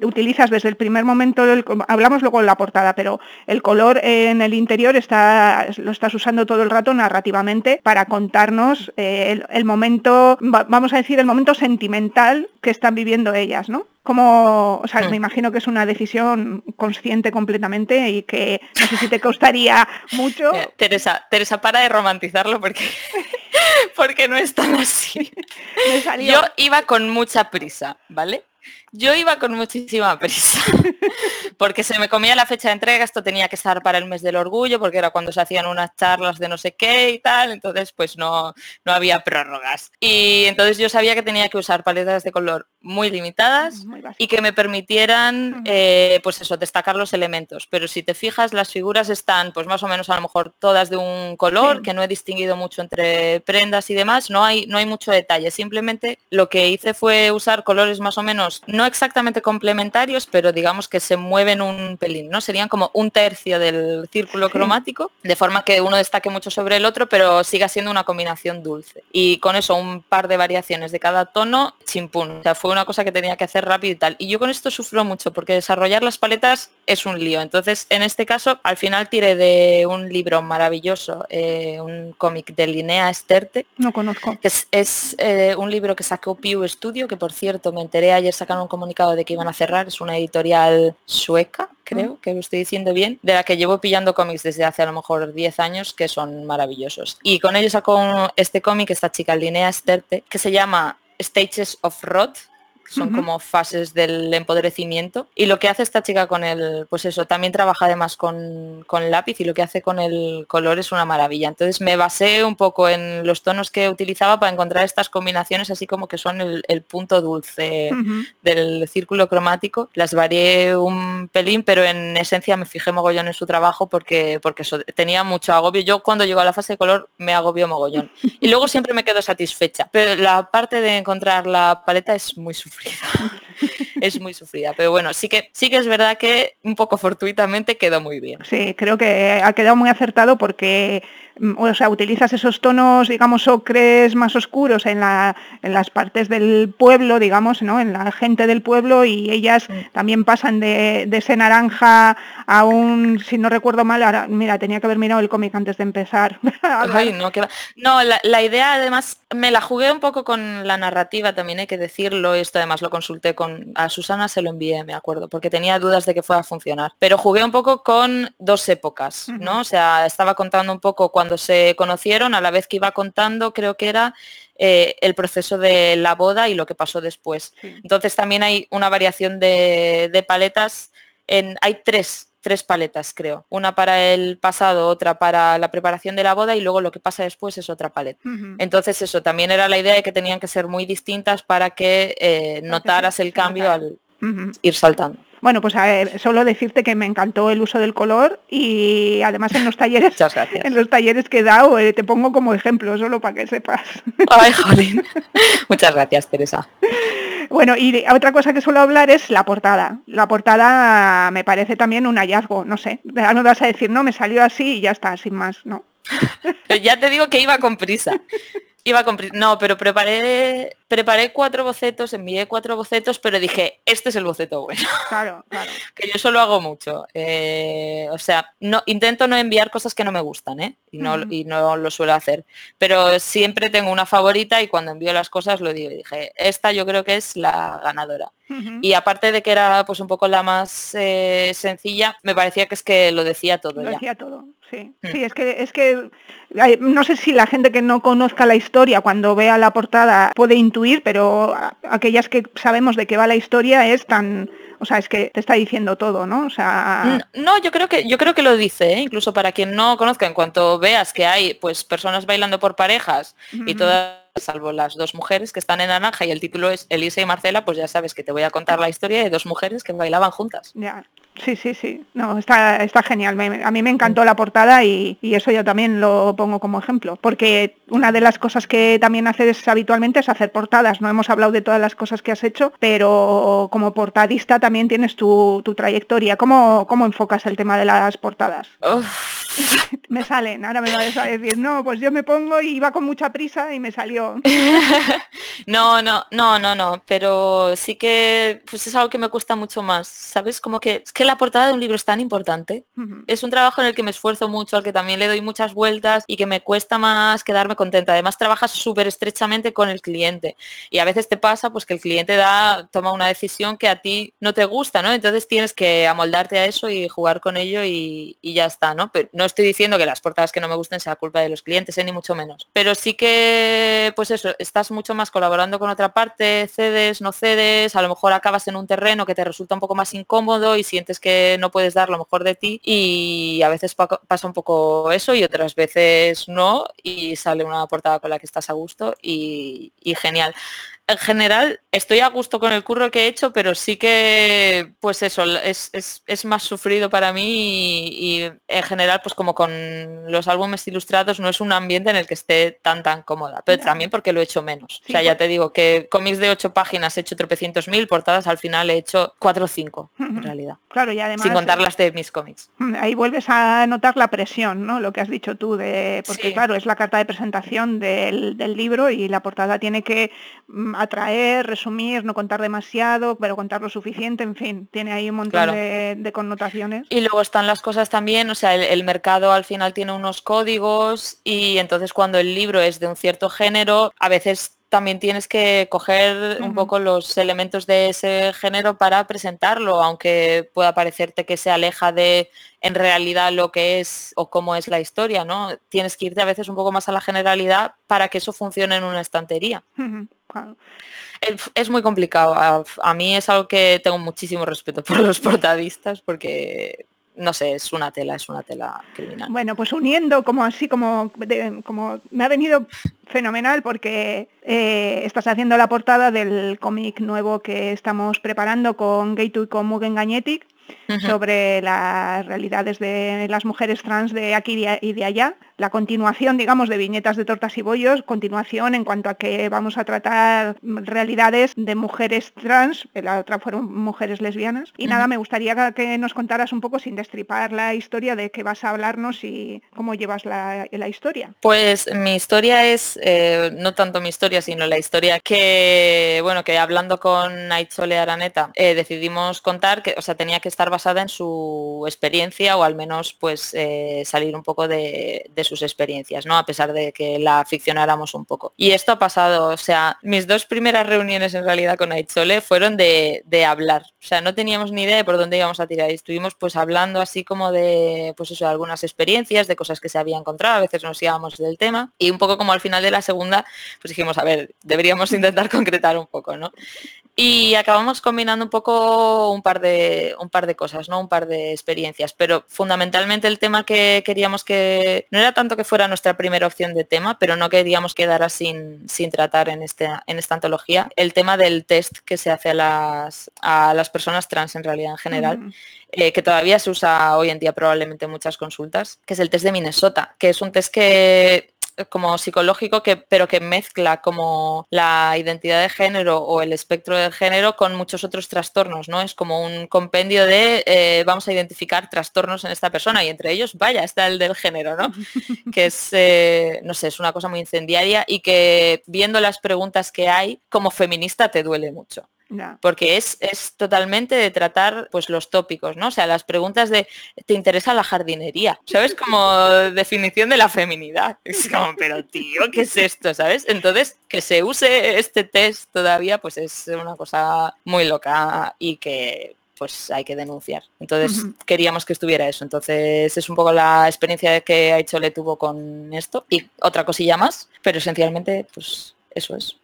utilizas desde el primer momento, hablamos luego en la portada, pero el color en el interior está, lo estás usando todo el rato narrativamente para contarnos eh, el, momento, vamos a decir, el momento sentimental que están viviendo ellas, ¿no? Como, o sea, me imagino que es una decisión consciente completamente y que no sé si te costaría mucho. Teresa, Teresa, para de romantizarlo porque, porque no es tan así. Yo iba con mucha prisa, ¿vale? Yo iba con muchísima prisa, porque se me comía la fecha de entrega, esto tenía que estar para el mes del orgullo, porque era cuando se hacían unas charlas de no sé qué y tal, entonces pues no, no había prórrogas. Y entonces yo sabía que tenía que usar paletas de color muy limitadas y que me permitieran, eh, pues eso, destacar los elementos. Pero si te fijas, las figuras están pues más o menos a lo mejor todas de un color, que no he distinguido mucho entre prendas y demás, no hay, no hay mucho detalle, simplemente lo que hice fue usar colores más o menos no exactamente complementarios, pero digamos que se mueven un pelín, ¿no? Serían como un tercio del círculo cromático, de forma que uno destaque mucho sobre el otro, pero siga siendo una combinación dulce. Y con eso un par de variaciones de cada tono, chimpún. O sea, fue una cosa que tenía que hacer rápido y tal. Y yo con esto sufro mucho, porque desarrollar las paletas es un lío. Entonces, en este caso, al final tiré de un libro maravilloso, eh, un cómic de Linnea Esterte. No conozco. es, es eh, un libro que sacó Pew Studio, que por cierto me enteré ayer sacaron un comunicado de que iban a cerrar, es una editorial sueca, creo que lo estoy diciendo bien, de la que llevo pillando cómics desde hace a lo mejor 10 años que son maravillosos. Y con ellos sacó este cómic, esta chica Linnea Sterte, que se llama Stages of Rot, son como fases del empoderecimiento. Y lo que hace esta chica con el, pues eso, también trabaja además con, con, lápiz y lo que hace con el color es una maravilla. Entonces me basé un poco en los tonos que utilizaba para encontrar estas combinaciones así como que son el, punto dulce del círculo cromático. Las varié un pelín, pero en esencia me fijé mogollón en su trabajo porque, porque eso, tenía mucho agobio. Yo cuando llego a la fase de color me agobio mogollón. Y luego siempre me quedo satisfecha. Pero la parte de encontrar la paleta es muy es muy sufrida. Pero bueno, sí que sí que es verdad que un poco fortuitamente quedó muy bien. Sí, creo que ha quedado muy acertado porque mm, o sea, utilizas esos tonos, digamos, ocres más oscuros en, la, en las partes del pueblo, digamos, ¿no? En la gente del pueblo y ellas también pasan de, ese naranja a un, si no recuerdo mal, ahora, mira, tenía que haber mirado el cómic antes de empezar. no, no la, la, idea además me la jugué un poco con la narrativa, también hay que decirlo, esto además lo consulté con, a Susana se lo envié, me acuerdo, porque tenía dudas de que fuera a funcionar. Pero jugué un poco con dos épocas, ¿no? O sea, estaba contando un poco cuando se conocieron, a la vez que iba contando, creo que era eh, el proceso de la boda y lo que pasó después. Entonces también hay una variación de, de paletas. En, hay tres tres paletas, creo. Una para el pasado, otra para la preparación de la boda y luego lo que pasa después es otra paleta. Entonces eso, también era la idea de que tenían que ser muy distintas para que eh, notaras el cambio al ir saltando. Bueno, pues a ver, solo decirte que me encantó el uso del color y además en los talleres, en los talleres que he dado eh, te pongo como ejemplo, solo para que sepas. Ay, jolín. Muchas gracias, Teresa. Bueno, y otra cosa que suelo hablar es la portada. La portada me parece también un hallazgo, no sé. No vas a decir, no, me salió así y ya está, sin más, no. ya te digo que iba con prisa. Iba con No, pero preparé, preparé cuatro bocetos, envié cuatro bocetos, pero dije, este es el boceto bueno. Claro, claro. que yo solo hago mucho. Eh, o sea, no, intento no enviar cosas que no me gustan, ¿eh? Y no, y no lo suelo hacer. Pero siempre tengo una favorita y cuando envío las cosas lo digo. Y dije, esta yo creo que es la ganadora. Y aparte de que era pues un poco la más eh, sencilla, me parecía que es que lo decía todo. Lo decía todo. Sí, mm. sí, es que es que no sé si la gente que no conozca la historia cuando vea la portada puede intuir, pero aquellas que sabemos de qué va la historia es tan o sea, es que te está diciendo todo, ¿no? O sea... No, yo creo que yo creo que lo dice, ¿eh? incluso para quien no conozca, en cuanto veas que hay pues personas bailando por parejas y todas salvo las dos mujeres que están en naranja y el título es Elisa y Marcela, pues ya sabes que te voy a contar la historia de dos mujeres que bailaban juntas. Ya, sí, sí, sí. No, está, está genial. a mí me encantó la portada y, eso yo también lo pongo como ejemplo. Porque una de las cosas que también haces habitualmente es hacer portadas. No hemos hablado de todas las cosas que has hecho, pero como portadista también tienes tu, trayectoria. ¿Cómo, ¿Cómo enfocas el tema de las portadas? me salen, ahora me vas a decir, no, pues yo me pongo y iba con mucha prisa y me salió. no, no, no, no, no, pero sí que pues es algo que me cuesta mucho más, ¿sabes? Como que es que la portada de un libro es tan importante. Es un trabajo en el que me esfuerzo mucho, al que también le doy muchas vueltas y que me cuesta más quedarme contenta. Además trabajas súper estrechamente con el cliente y a veces te pasa pues que el cliente da, toma una decisión que a ti no te gusta, ¿no? Entonces tienes que amoldarte a eso y jugar con ello y, y ya está, ¿no? Pero no estoy diciendo que las portadas que no me gusten sea culpa de los clientes, ¿eh? ni mucho menos. Pero sí que, pues eso, estás mucho más colaborando con otra parte, cedes, no cedes, a lo mejor acabas en un terreno que te resulta un poco más incómodo y sientes que no puedes dar lo mejor de ti y a veces pasa un poco eso y otras veces no y sale una portada con la que estás a gusto y, y genial en general estoy a gusto con el curro que he hecho, pero sí que, pues eso, es, más sufrido para mí y, en general, pues como con los álbumes ilustrados, no es un ambiente en el que esté tan, tan cómoda, pero también porque lo he hecho menos. o sea, ya te digo que cómics de ocho páginas he hecho tropecientos mil, portadas al final he hecho cuatro o cinco, en realidad. Claro, y además... Sin contar las de mis cómics. Ahí vuelves a notar la presión, ¿no? Lo que has dicho tú, de porque claro, es la carta de presentación del, del libro y la portada tiene que mm, atraer, resumir, no contar demasiado, pero contar lo suficiente, en fin, tiene ahí un montón de, connotaciones. Y luego están las cosas también, o sea, el, mercado al final tiene unos códigos y entonces cuando el libro es de un cierto género, a veces también tienes que coger un poco los elementos de ese género para presentarlo, aunque pueda parecerte que se aleja de en realidad lo que es o cómo es la historia, ¿no? Tienes que irte a veces un poco más a la generalidad para que eso funcione en una estantería. Es muy complicado. A, mí es algo que tengo muchísimo respeto por los portadistas porque no sé, es una tela, es una tela criminal. Bueno, pues uniendo como así, como, como me ha venido fenomenal porque eh, estás haciendo la portada del cómic nuevo que estamos preparando con Gaitu y con Mugen Gagnetic sobre las realidades de las mujeres trans de aquí y de allá. La continuación, digamos, de viñetas de tortas y bollos, continuación en cuanto a que vamos a tratar realidades de mujeres trans, la otra fueron mujeres lesbianas. Y nada, me gustaría que nos contaras un poco, sin destripar la historia, de qué vas a hablarnos y cómo llevas la, historia. Pues mi historia es, eh, no tanto mi historia, sino la historia que, bueno, que hablando con Aitzole Araneta, eh, decidimos contar que, o sea, tenía que estar basada en su experiencia o al menos pues eh, salir un poco de, sus experiencias, ¿no? A pesar de que la ficcionáramos un poco. Y esto ha pasado, o sea, mis dos primeras reuniones en realidad con Aitzole fueron de, hablar. O sea, no teníamos ni idea de por dónde íbamos a tirar. Y estuvimos pues hablando así como de, pues eso, algunas experiencias, de cosas que se había encontrado, a veces nos íbamos del tema. Y un poco como al final de la segunda, pues dijimos, a ver, deberíamos intentar concretar un poco, ¿no? Y acabamos combinando un poco un par de, un par de cosas, ¿no? Un par de experiencias. Pero fundamentalmente el tema que queríamos que. No era tanto que fuera nuestra primera opción de tema, pero no queríamos quedar sin, sin tratar en, este, en esta antología. El tema del test que se hace a las, a las personas trans en realidad en general. Eh, que todavía se usa hoy en día probablemente en muchas consultas, que es el test de Minnesota, que es un test que como psicológico, que, pero que mezcla como la identidad de género o el espectro del género con muchos otros trastornos, ¿no? Es como un compendio de eh, vamos a identificar trastornos en esta persona y entre ellos, vaya, está el del género, ¿no? que es, eh, no sé, es una cosa muy incendiaria y que viendo las preguntas que hay, como feminista te duele mucho. Porque es, es totalmente de tratar pues los tópicos, ¿no? O sea, las preguntas de ¿te interesa la jardinería? ¿Sabes? Como definición de la feminidad. Es como, pero tío, ¿qué es esto? ¿Sabes? Entonces, que se use este test todavía, pues es una cosa muy loca y que pues hay que denunciar. Entonces queríamos que estuviera eso. Entonces es un poco la experiencia que ha hecho le tuvo con esto y otra cosilla más, pero esencialmente pues eso es.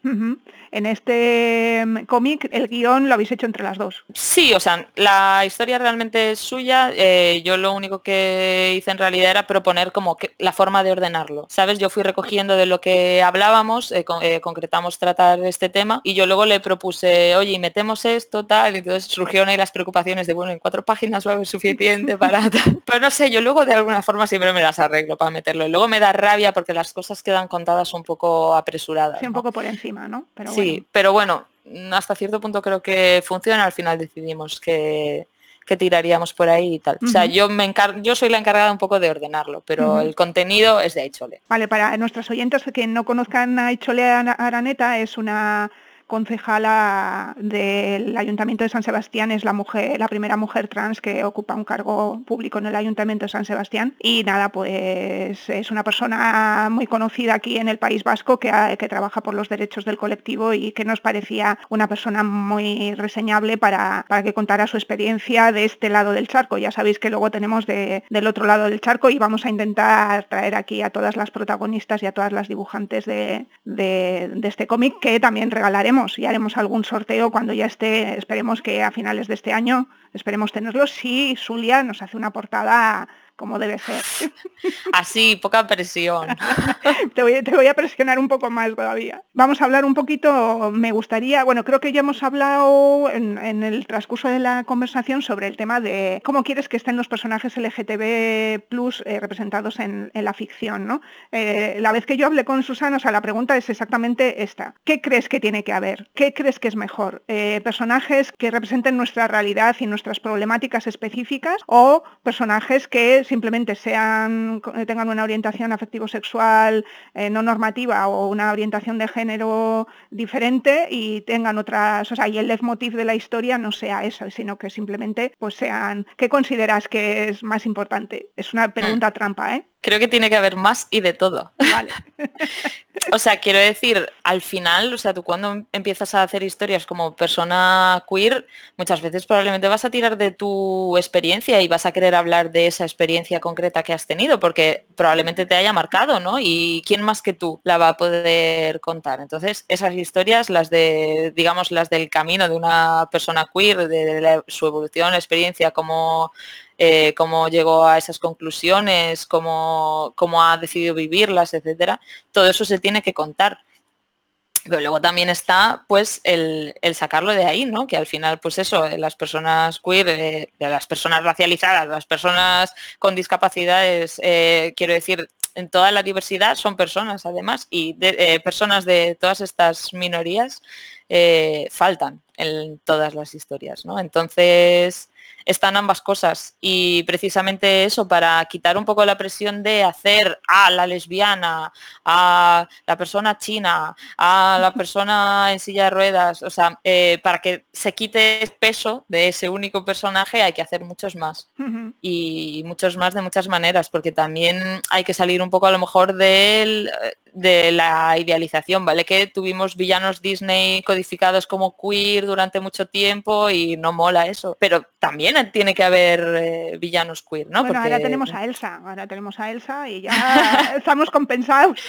En este mm, cómic el guion lo habéis hecho entre las dos. Sí, o sea, la historia realmente es suya. Eh, yo lo único que hice en realidad era proponer como que la forma de ordenarlo. ¿Sabes? Yo fui recogiendo de lo que hablábamos, eh, eh, concretamos tratar este tema y yo luego le propuse, oye, y metemos esto, tal, y entonces surgieron ahí las preocupaciones de, bueno, en cuatro páginas va a haber suficiente para... Pero no sé, yo luego de alguna forma siempre me las arreglo para meterlo. Y luego me da rabia porque las cosas quedan contadas un poco apresuradas. Sí, un poco por encima, ¿no? Pero Sí, pero bueno, hasta cierto punto creo que funciona, al final decidimos que, tiraríamos por ahí y tal. O sea, yo me yo soy la encargada un poco de ordenarlo, pero el contenido es de Aichole. Vale, para nuestros oyentes que no conozcan a Aichole Araneta, es una concejala del Ayuntamiento de San Sebastián, es la mujer, la primera mujer trans que ocupa un cargo público en el Ayuntamiento de San Sebastián. Y nada, pues es una persona muy conocida aquí en el País Vasco que, trabaja por los derechos del colectivo y que nos parecía una persona muy reseñable para, para que contara su experiencia de este lado del charco. Ya sabéis que luego tenemos de, del otro lado del charco y vamos a intentar traer aquí a todas las protagonistas y a todas las dibujantes de, de, de este cómic que también regalaremos y haremos algún sorteo cuando ya esté, esperemos que a finales de este año, esperemos tenerlo, si Zulia nos hace una portada como debe ser. Así, poca presión. te, voy, a presionar un poco más todavía. Vamos a hablar un poquito, me gustaría, bueno, creo que ya hemos hablado en, el transcurso de la conversación sobre el tema de cómo quieres que estén los personajes LGTB plus eh, representados en, la ficción, ¿no? Eh, la vez que yo hablé con Susana, o sea, la pregunta es exactamente esta. ¿Qué crees que tiene que haber? ¿Qué crees que es mejor? Eh, ¿Personajes que representen nuestra realidad y nuestras problemáticas específicas o personajes que simplemente sean, tengan una orientación afectivo-sexual eh, no normativa o una orientación de género diferente y tengan otras, o sea, y el leitmotiv de la historia no sea eso, sino que simplemente pues sean, ¿qué consideras que es más importante? Es una pregunta trampa, ¿eh? Creo que tiene que haber más y de todo. Vale. O sea, quiero decir, al final, o sea, tú cuando empiezas a hacer historias como persona queer, muchas veces probablemente vas a tirar de tu experiencia y vas a querer hablar de esa experiencia concreta que has tenido, porque probablemente te haya marcado, ¿no? Y quién más que tú la va a poder contar. Entonces, esas historias, las de, digamos, las del camino de una persona queer, de, su evolución, la experiencia, como eh, cómo llegó a esas conclusiones, cómo, cómo ha decidido vivirlas, etcétera. Todo eso se tiene que contar. Pero luego también está pues el, sacarlo de ahí, ¿no? Que al final, pues eso, las personas queer, eh, las personas racializadas, las personas con discapacidades, eh, quiero decir, en toda la diversidad son personas además y personas de todas estas minorías faltan en todas las historias, ¿no? Entonces, están ambas cosas. Y precisamente eso para quitar un poco la presión de hacer a la lesbiana, a la persona china, a la persona en silla de ruedas, o sea, eh, para que se quite el peso de ese único personaje hay que hacer muchos más. Y muchos más de muchas maneras porque también hay que salir un poco a lo mejor del de la idealización, ¿vale? Que tuvimos villanos Disney codificados como queer durante mucho tiempo y no mola eso. Pero también tiene que haber eh, villanos queer, ¿no? Bueno, ahora tenemos a Elsa, ahora tenemos a Elsa y ya estamos compensados.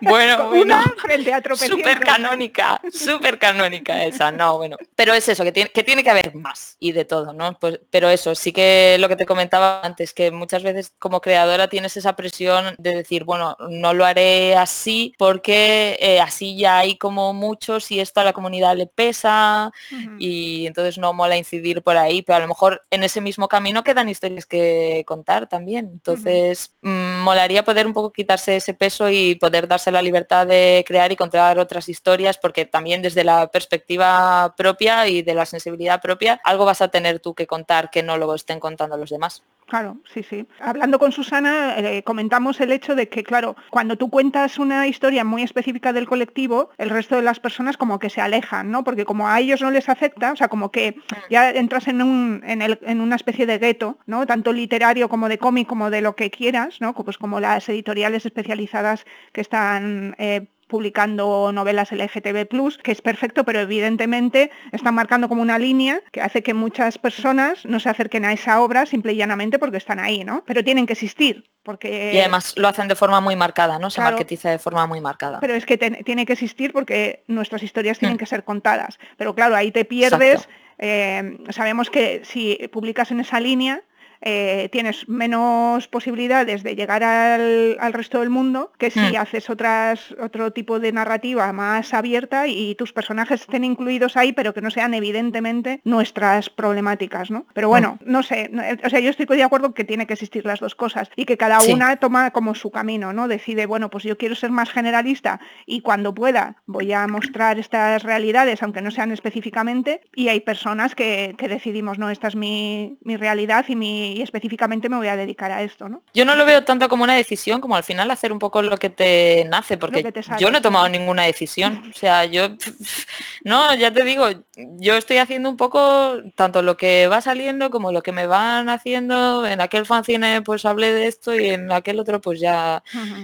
Bueno, una frente a Súper canónica, súper canónica esa, no, bueno. Pero es eso, que tiene, que tiene que haber más y de todo, ¿no? Pues, pero eso, sí que lo que te comentaba antes, que muchas veces como creadora tienes esa presión de decir, bueno, no lo haré así sí, porque eh, así ya hay como muchos y esto a la comunidad le pesa y entonces no mola incidir por ahí, pero a lo mejor en ese mismo camino quedan historias que contar también. Entonces, mm, molaría poder un poco quitarse ese peso y poder darse la libertad de crear y contar otras historias, porque también desde la perspectiva propia y de la sensibilidad propia, algo vas a tener tú que contar que no lo estén contando los demás. Claro, sí, sí. Hablando con Susana, eh, comentamos el hecho de que, claro, cuando tú cuentas una historia muy específica del colectivo, el resto de las personas como que se alejan, ¿no? Porque como a ellos no les afecta, o sea, como que ya entras en, un, en, el, en una especie de gueto, ¿no? Tanto literario como de cómic, como de lo que quieras, ¿no? Pues como las editoriales especializadas que están... Eh, publicando novelas LGTB+, que es perfecto, pero evidentemente están marcando como una línea que hace que muchas personas no se acerquen a esa obra simple y llanamente porque están ahí, ¿no? Pero tienen que existir, porque... Y además lo hacen de forma muy marcada, ¿no? Se marketiza de forma muy marcada. Pero es que tiene que existir porque nuestras historias tienen mm. que ser contadas. Pero claro, ahí te pierdes. Eh, sabemos que si publicas en esa línea, eh, tienes menos posibilidades de llegar al, resto del mundo que si mm. haces otras, otro tipo de narrativa más abierta y tus personajes estén incluidos ahí, pero que no sean evidentemente nuestras problemáticas, ¿no? Pero bueno, mm. no sé, o sea, yo estoy de acuerdo que tiene que existir las dos cosas y que cada una toma como su camino, ¿no? Decide, bueno, pues yo quiero ser más generalista y cuando pueda voy a mostrar estas realidades, aunque no sean específicamente, y hay personas que, decidimos, no, esta es mi, mi realidad y mi y específicamente me voy a dedicar a esto, ¿no? Yo no lo veo tanto como una decisión, como al final hacer un poco lo que te nace, porque yo no he tomado ninguna decisión. O sea, yo, no, ya te digo, yo estoy haciendo un poco tanto lo que va saliendo como lo que me van haciendo. En aquel fanzine pues hablé de esto y en aquel otro pues ya,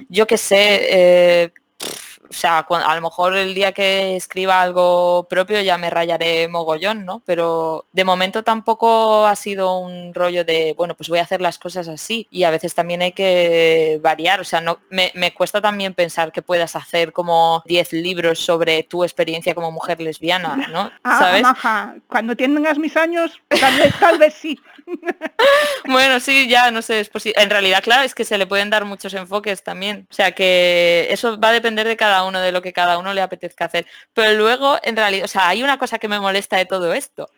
yo qué sé. Eh, o sea, a lo mejor el día que escriba algo propio ya me rayaré mogollón, ¿no? Pero de momento tampoco ha sido un rollo de, bueno, pues voy a hacer las cosas así. Y a veces también hay que variar. O sea, no, me, cuesta también pensar que puedas hacer como 10 libros sobre tu experiencia como mujer lesbiana, ¿no? Ah, ¿Sabes? Cuando tengas mis años, tal vez, tal vez sí. bueno, sí, ya no sé, es posible. En realidad, claro, es que se le pueden dar muchos enfoques también. O sea que eso va a depender de cada uno de lo que cada uno le apetezca hacer. Pero luego, en realidad, o sea, hay una cosa que me molesta de todo esto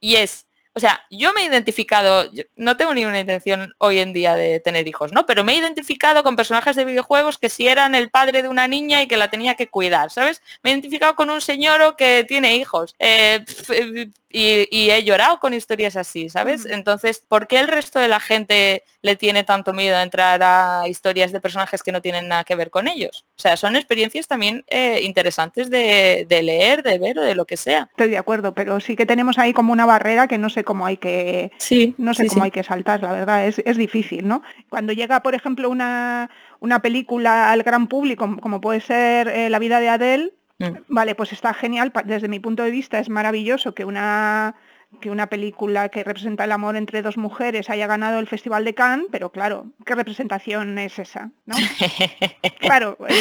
y es o sea, yo me he identificado, no tengo ninguna intención hoy en día de tener hijos, ¿no? Pero me he identificado con personajes de videojuegos que si eran el padre de una niña y que la tenía que cuidar, ¿sabes? Me he identificado con un señor que tiene hijos. Eh, y, he llorado con historias así, ¿sabes? Entonces, ¿por qué el resto de la gente le tiene tanto miedo a entrar a historias de personajes que no tienen nada que ver con ellos? O sea, son experiencias también eh, interesantes de, leer, de ver o de lo que sea. Estoy de acuerdo, pero sí que tenemos ahí como una barrera que no sé sé cómo hay que sí, no sé sí, cómo sí. hay que saltar, la verdad, es, es difícil, ¿no? Cuando llega, por ejemplo, una, una película al gran público, como puede ser eh, La vida de Adele, Mm. vale, pues está genial, desde mi punto de vista es maravilloso que una que una película que representa el amor entre dos mujeres haya ganado el Festival de Cannes, pero claro, ¿qué representación es esa? ¿no? Claro, eh,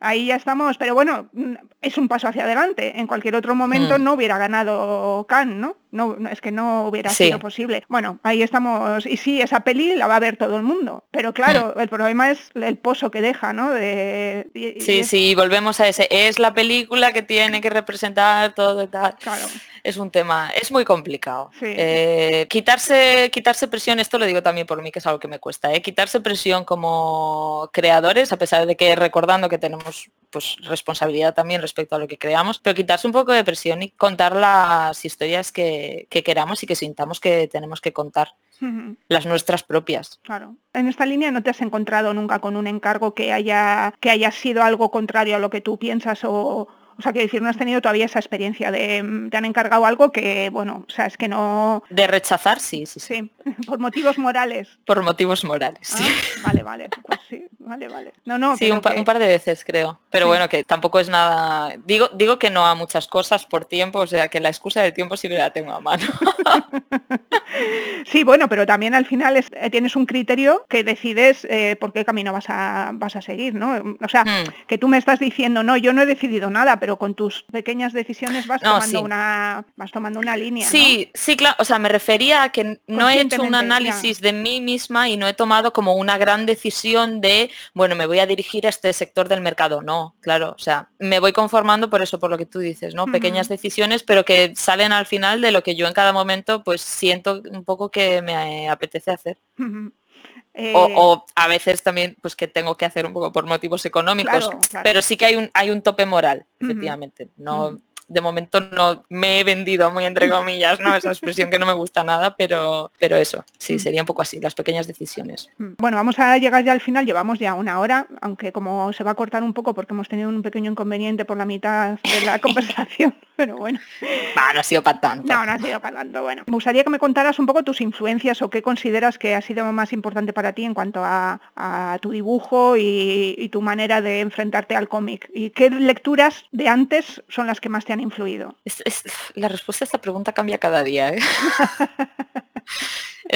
ahí ya estamos, pero bueno, mm, es un paso hacia adelante. En cualquier otro momento Mm. no hubiera ganado Cannes, ¿no? No, no, es que no hubiera Sí. sido posible. Bueno, ahí estamos. Y sí, esa peli la va a ver todo el mundo. Pero claro, el problema es el pozo que deja, ¿no? De, y- y Sí, es- sí, volvemos a ese. Es la película que tiene que representar todo y tal. Claro. Es un tema, es muy complicado. Sí. Eh, quitarse, quitarse presión, esto lo digo también por mí, que es algo que me cuesta, ¿eh? quitarse presión como creadores, a pesar de que recordando que tenemos pues responsabilidad también respecto a lo que creamos, pero quitarse un poco de presión y contar las historias que, que queramos y que sintamos que tenemos que contar, las nuestras propias. Claro. En esta línea no te has encontrado nunca con un encargo que haya, que haya sido algo contrario a lo que tú piensas o, o sea, que decir, no has tenido todavía esa experiencia de mm, te han encargado algo que, bueno, o sea, es que no, De rechazar, sí, sí, sí. sí, por motivos morales. Por motivos morales. Ah, sí. Vale, vale, pues sí, vale, vale. No, no, Sí, un, pa- que- un par de veces creo. Pero Sí. bueno, que tampoco es nada. Digo, digo que no a muchas cosas por tiempo, o sea que la excusa del tiempo sí que la tengo a mano. Sí, bueno, pero también al final es- eh, tienes un criterio que decides eh, por qué camino vas a, vas a seguir, ¿no? O sea, Mm. que tú me estás diciendo, no, yo no he decidido nada, pero con tus pequeñas decisiones vas No, tomando sí. una vas tomando una línea, ¿no? Sí, sí, claro. O sea, me refería a que no he hecho un análisis de mí misma y no he tomado como una gran decisión de, bueno, me voy a dirigir a este sector del mercado. No, claro. O sea, me voy conformando por eso, por lo que tú dices, ¿no? Pequeñas decisiones, pero que salen al final de lo que yo en cada momento pues siento un poco que me apetece hacer. Eh, O, o a veces también pues que tengo que hacer un poco por motivos económicos, Claro, claro. pero sí que hay un hay un tope moral, efectivamente. No. De momento no me he vendido muy entre comillas, ¿no? Esa expresión que no me gusta nada, pero pero eso, sí, Ujú. sería un poco así, las pequeñas decisiones. Mm. Bueno, vamos a llegar ya al final, llevamos ya una hora, aunque como se va a cortar un poco porque hemos tenido un pequeño inconveniente por la mitad de la conversación, pero bueno. Va, no ha sido para tanto. No, no ha sido para tanto. Bueno, me gustaría que me contaras un poco tus influencias o qué consideras que ha sido más importante para ti en cuanto a, a tu dibujo y, y tu manera de enfrentarte al cómic. ¿Y qué lecturas de antes son las que más te han influido? Es- es- la respuesta a esta pregunta cambia cada día. ¿eh?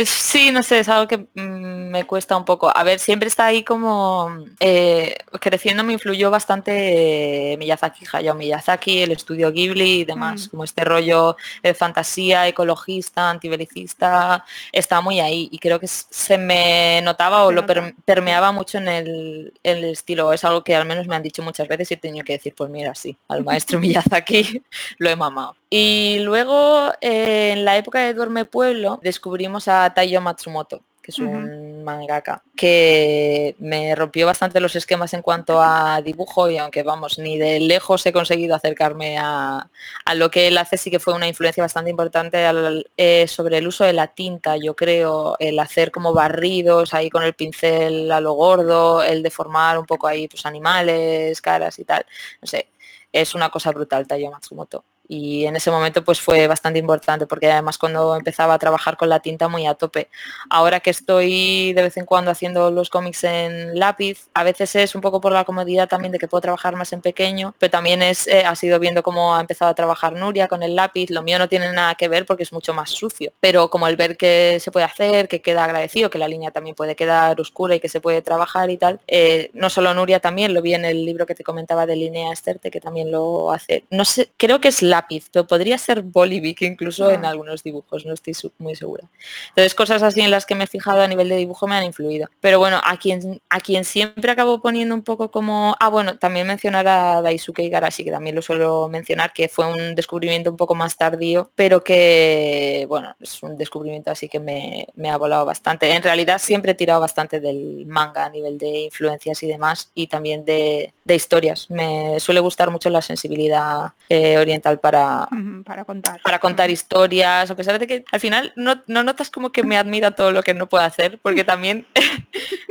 Sí, no sé, es algo que mm, me cuesta un poco. A ver, siempre está ahí como eh, creciendo me influyó bastante eh, Miyazaki, Hayao Miyazaki, el estudio Ghibli y demás, Mm. como este rollo de fantasía, ecologista, antibelicista, está muy ahí y creo que se me notaba o Se lo nota, permeaba mucho en el, en el estilo. Es algo que al menos me han dicho muchas veces y he tenido que decir, pues mira, sí, al maestro Miyazaki lo he mamado. Y luego, eh, en la época de Duerme Pueblo, descubrimos a Taiyo Matsumoto, que es un mangaka, que me rompió bastante los esquemas en cuanto a dibujo y aunque vamos, ni de lejos he conseguido acercarme a, a lo que él hace, sí que fue una influencia bastante importante al- eh, sobre el uso de la tinta, yo creo, el hacer como barridos ahí con el pincel a lo gordo, el deformar un poco ahí pues animales, caras y tal. No sé, es una cosa brutal Taiyo Matsumoto. Y en ese momento pues fue bastante importante porque además cuando empezaba a trabajar con la tinta muy a tope. Ahora que estoy de vez en cuando haciendo los cómics en lápiz, a veces es un poco por la comodidad también de que puedo trabajar más en pequeño, pero también es, eh, ha sido viendo cómo ha empezado a trabajar Nuria con el lápiz. Lo mío no tiene nada que ver porque es mucho más sucio, pero como el ver que se puede hacer, que queda agradecido, que la línea también puede quedar oscura y que se puede trabajar y tal. eh, no solo Nuria también, lo vi en el libro que te comentaba de Linea Esterte, que también lo hace. No sé, creo que es lápiz, pero podría ser Bolivic incluso en Ah. algunos dibujos, no estoy muy segura. Entonces cosas así en las que me he fijado a nivel de dibujo me han influido. Pero bueno, a quien, a quien siempre acabo poniendo un poco como... Ah, bueno, también mencionar a Daisuke Igarashi, que también lo suelo mencionar, que fue un descubrimiento un poco más tardío, pero que, bueno, es un descubrimiento así que me, me ha volado bastante. En realidad siempre he tirado bastante del manga a nivel de influencias y demás, y también de, de historias. Me suele gustar mucho la sensibilidad eh, oriental para, Para contar. para contar historias, a pesar de que al final no, no notas como que me admira todo lo que no puedo hacer, porque también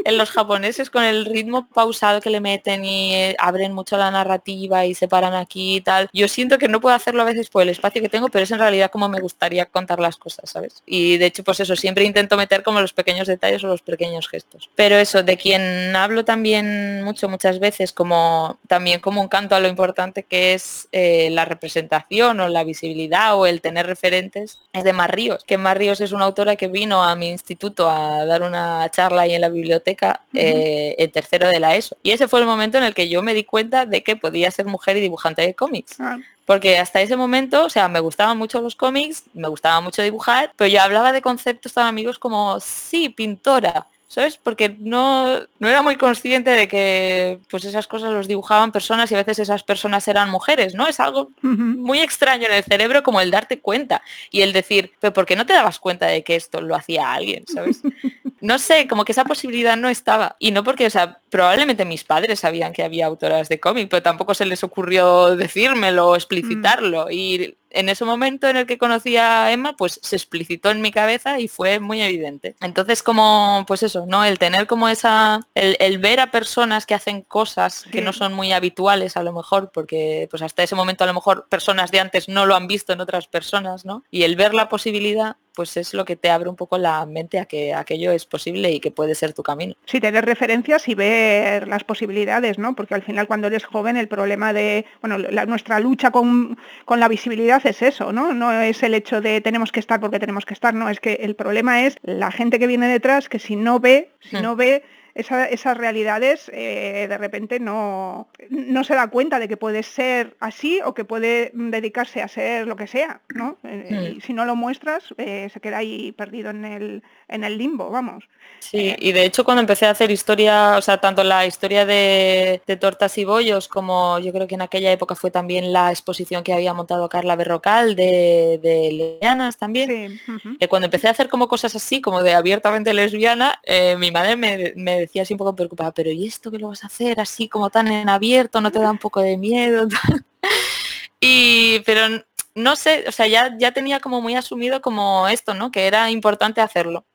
en los japoneses con el ritmo pausado que le meten y eh, abren mucho la narrativa y se paran aquí y tal. Yo siento que no puedo hacerlo a veces por el espacio que tengo, pero es en realidad como me gustaría contar las cosas, ¿sabes? Y de hecho, pues eso, siempre intento meter como los pequeños detalles o los pequeños gestos. Pero eso, de quien hablo también mucho, muchas veces, como también como un canto a lo importante que es eh, la representación o la visibilidad o el tener referentes, es de Mar Ríos, que Mar Ríos es una autora que vino a mi instituto a dar una charla ahí en la biblioteca eh, en tercero de la ESO. Y ese fue el momento en el que yo me di cuenta de que podía ser mujer y dibujante de cómics. Ah. Porque hasta ese momento, o sea, me gustaban mucho los cómics, me gustaba mucho dibujar, pero yo hablaba de conceptos tan amigos como, sí, pintora, ¿sabes? Porque no, no era muy consciente de que pues esas cosas los dibujaban personas y a veces esas personas eran mujeres, ¿no? Es algo muy extraño en el cerebro como el darte cuenta y el decir, pero ¿por qué no te dabas cuenta de que esto lo hacía alguien, ¿sabes? No sé, como que esa posibilidad no estaba. Y no porque, o sea, probablemente mis padres sabían que había autoras de cómic, pero tampoco se les ocurrió decírmelo o explicitarlo. Y en ese momento en el que conocí a Emma, pues se explicitó en mi cabeza y fue muy evidente. Entonces, como, pues eso, ¿no? El tener como esa, el, ver a personas que hacen cosas que no son muy habituales a lo mejor, porque pues hasta ese momento a lo mejor personas de antes no lo han visto en otras personas, ¿no? Y el ver la posibilidad, pues es lo que te abre un poco la mente a que aquello es posible y que puede ser tu camino. Sí, tener referencias y ver las posibilidades, ¿no? Porque al final cuando eres joven el problema de, bueno, nuestra lucha con, con la visibilidad es eso, ¿no? No es el hecho de tenemos que estar porque tenemos que estar, no, es que el problema es la gente que viene detrás que si no ve, si hmm. no ve esas realidades eh, de repente no, no se da cuenta de que puede ser así o que puede dedicarse a ser lo que sea, ¿no? Eh, hmm. si no lo muestras, eh, se queda ahí perdido en el, en el limbo, vamos. Sí, y de hecho cuando empecé a hacer historia, o sea, tanto la historia de, tortas y bollos como yo creo que en aquella época fue también la exposición que había montado Carla Berrocal de, de lesbianas también. cuando empecé a hacer como cosas así, como de abiertamente lesbiana, mi madre me, me decía así un poco preocupada, pero ¿y esto que lo vas a hacer así como tan en abierto? ¿No te da un poco de miedo? y, pero no sé, o sea, ya, ya tenía como muy asumido como esto, ¿no? Que era importante hacerlo.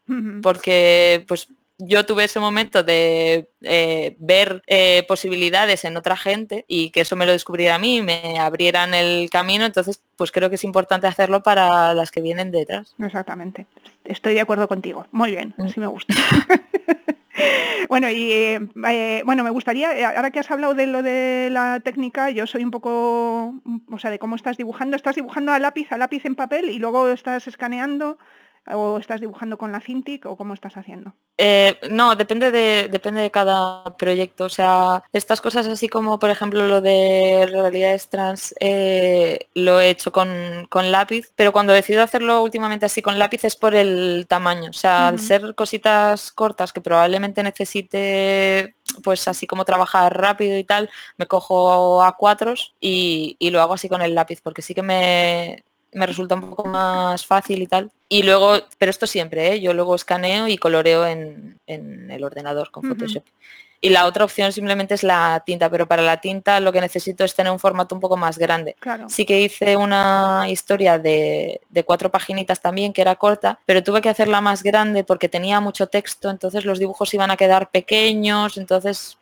Porque pues yo tuve ese momento de eh, ver eh, posibilidades en otra gente y que eso me lo descubriera a mí, me abrieran el camino, entonces pues creo que es importante hacerlo para las que vienen detrás. Exactamente. Estoy de acuerdo contigo. Muy bien, mm. así me gusta. bueno, y eh, bueno, me gustaría, eh, ahora que has hablado de lo de la técnica, yo soy un poco, o sea, de cómo estás dibujando, estás dibujando a lápiz, a lápiz en papel y luego estás escaneando ¿O estás dibujando con la Cintiq o cómo estás haciendo? Eh, no, depende de, depende de cada proyecto. O sea, estas cosas así como, por ejemplo, lo de realidades trans, eh, lo he hecho con, lápiz, pero cuando decido hacerlo últimamente así con lápiz es por el tamaño. O sea, al ser cositas cortas que probablemente necesite pues así como trabajar rápido y tal, me cojo a cuatros y, y, lo hago así con el lápiz, porque sí que me, me resulta un poco más fácil y tal. Y luego, pero esto siempre, ¿eh? yo luego escaneo y coloreo en, el ordenador con Photoshop. Y la otra opción simplemente es la tinta, pero para la tinta lo que necesito es tener un formato un poco más grande. Sí que hice una historia de, de, cuatro paginitas también, que era corta, pero tuve que hacerla más grande porque tenía mucho texto, entonces los dibujos iban a quedar pequeños, entonces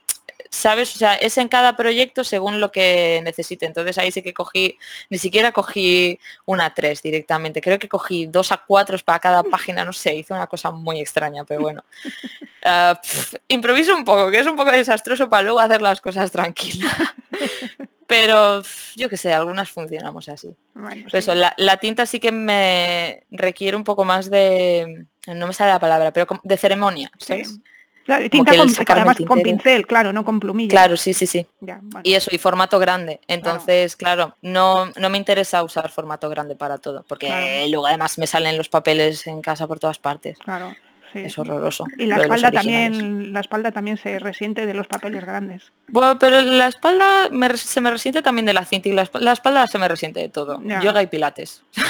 ¿sabes? O sea, es en cada proyecto según lo que necesite. Entonces ahí sí que cogí, ni siquiera cogí una 3 directamente, creo que cogí dos a 4 para cada página, no sé, hice una cosa muy extraña, pero bueno. Ah, improviso un poco, que es un poco desastroso para luego hacer las cosas tranquilas. pero yo que sé, algunas funcionamos así. eso, la, tinta sí que me requiere un poco más de, no me sale la palabra, pero de ceremonia, ¿sabes? Claro, tinta con, además con pincel, claro, no con plumilla. Claro, sí, sí, sí. Y eso, y formato grande. Entonces, claro, no, no me interesa usar formato grande para todo, porque luego además me salen los papeles en casa por todas partes. Claro. Es horroroso. Y la espalda también, la espalda también se resiente de los papeles grandes. Bueno, pero la espalda se me resiente también de la cinta y la, espalda, se me resiente de todo. Yoga y pilates.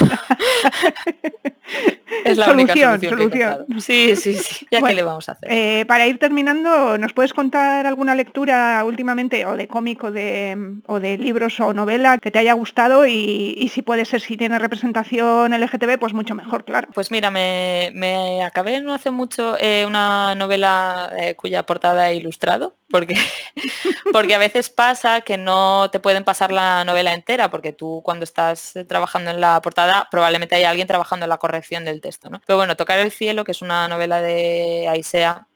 es la solución, única solución. sí, sí, sí. Ya que le vamos a hacer. Eh, para ir terminando, ¿nos puedes contar alguna lectura últimamente o de cómic o de, o de libros o novela que te haya gustado y, si puede ser si tiene representación LGTB, pues mucho mejor, claro. Pues mira, me, me acabé no hace mucho eh, una novela eh, cuya portada he ilustrado, porque, porque a veces pasa que no te pueden pasar la novela entera, porque tú cuando estás trabajando en la portada probablemente hay alguien trabajando en la corrección del texto. ¿no? Pero bueno, Tocar el cielo, que es una novela de Aisea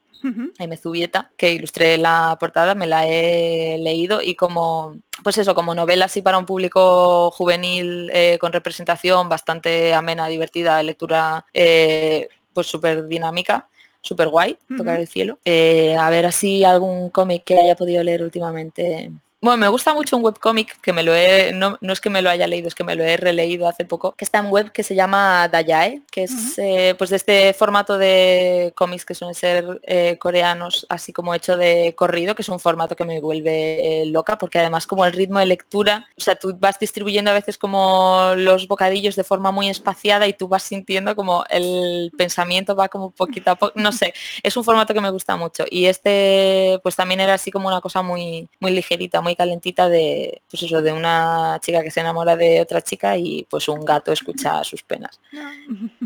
Jaime Zubieta, que ilustré la portada, me la he leído y como, pues eso, como novela así para un público juvenil eh, con representación bastante amena, divertida, lectura eh, pues súper dinámica, súper guay, tocar el cielo. Eh, a ver así algún cómic que haya podido leer últimamente. Bueno, me gusta mucho un webcómic que me lo he, no, es que me lo haya leído, es que me lo he releído hace poco, que está en web que se llama Dayae, que es eh, pues de este formato de cómics que suelen ser eh, coreanos, así como hecho de corrido, que es un formato que me vuelve eh, loca, porque además como el ritmo de lectura, o sea, tú vas distribuyendo a veces como los bocadillos de forma muy espaciada y tú vas sintiendo como el pensamiento va como poquito a poco, no sé, es un formato que me gusta mucho. Y este pues también era así como una cosa muy, muy ligerita, muy calentita de, pues eso, de una chica que se enamora de otra chica y pues un gato escucha sus penas.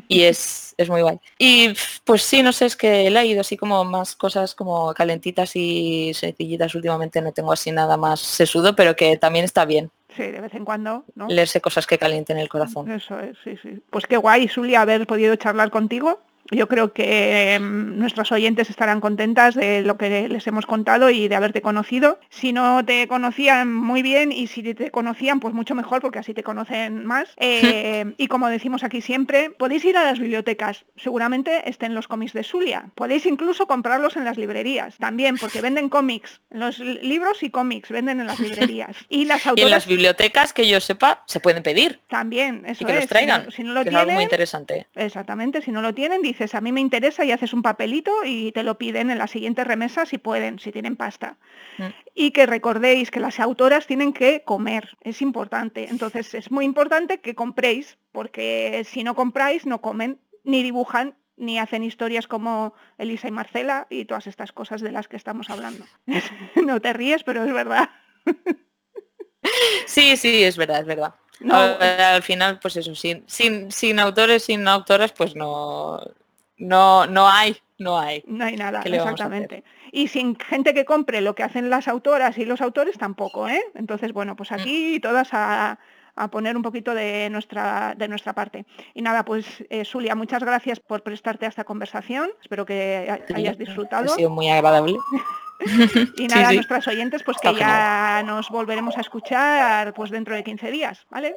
Y es, es muy guay. Y pues sí, no sé, es que he leído así como más cosas como calentitas y sencillitas últimamente, no tengo así nada más sesudo, pero que también está bien. Sí, de vez en cuando, ¿no? Leerse cosas que calienten el corazón. Eso es, sí, sí. Pues qué guay, Zulia, haber podido charlar contigo yo creo que em, nuestros oyentes estarán contentas de lo que les hemos contado y de haberte conocido. Si no te conocían muy bien y si te conocían, pues mucho mejor porque así te conocen más. Eh, y como decimos aquí siempre, podéis ir a las bibliotecas. Seguramente estén los cómics de Zulia. Podéis incluso comprarlos en las librerías también porque venden cómics. Los libros y cómics venden en las librerías. Y las autoras... en las bibliotecas, que yo sepa, se pueden pedir. También, eso y que es. los traigan. Si no, lo que tienen, es algo muy interesante. Exactamente, si no lo tienen, a mí me interesa y haces un papelito y te lo piden en la siguiente remesa si pueden, si tienen pasta. Mm. Y que recordéis que las autoras tienen que comer, es importante. Entonces es muy importante que compréis, porque si no compráis no comen, ni dibujan, ni hacen historias como Elisa y Marcela y todas estas cosas de las que estamos hablando. no te ríes, pero es verdad. Sí, sí, es verdad, es verdad. No, al final, pues eso, sin, sin, sin autores, sin autoras, pues no, no, no hay, no hay. No hay nada, exactamente. Y sin gente que compre lo que hacen las autoras y los autores tampoco, ¿eh? Entonces, bueno, pues mm. aquí todas a, poner un poquito de nuestra, de nuestra parte. Y nada, pues eh, Zulia, muchas gracias por prestarte a esta conversación. Espero que hayas disfrutado. Ha sido muy agradable. y nada, a nuestras oyentes, pues que ya nos volveremos a escuchar pues dentro de 15 días, ¿vale?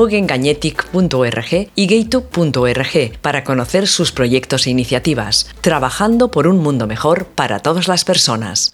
mugengañetic.org y gaytube.org para conocer sus proyectos e iniciativas, trabajando por un mundo mejor para todas las personas.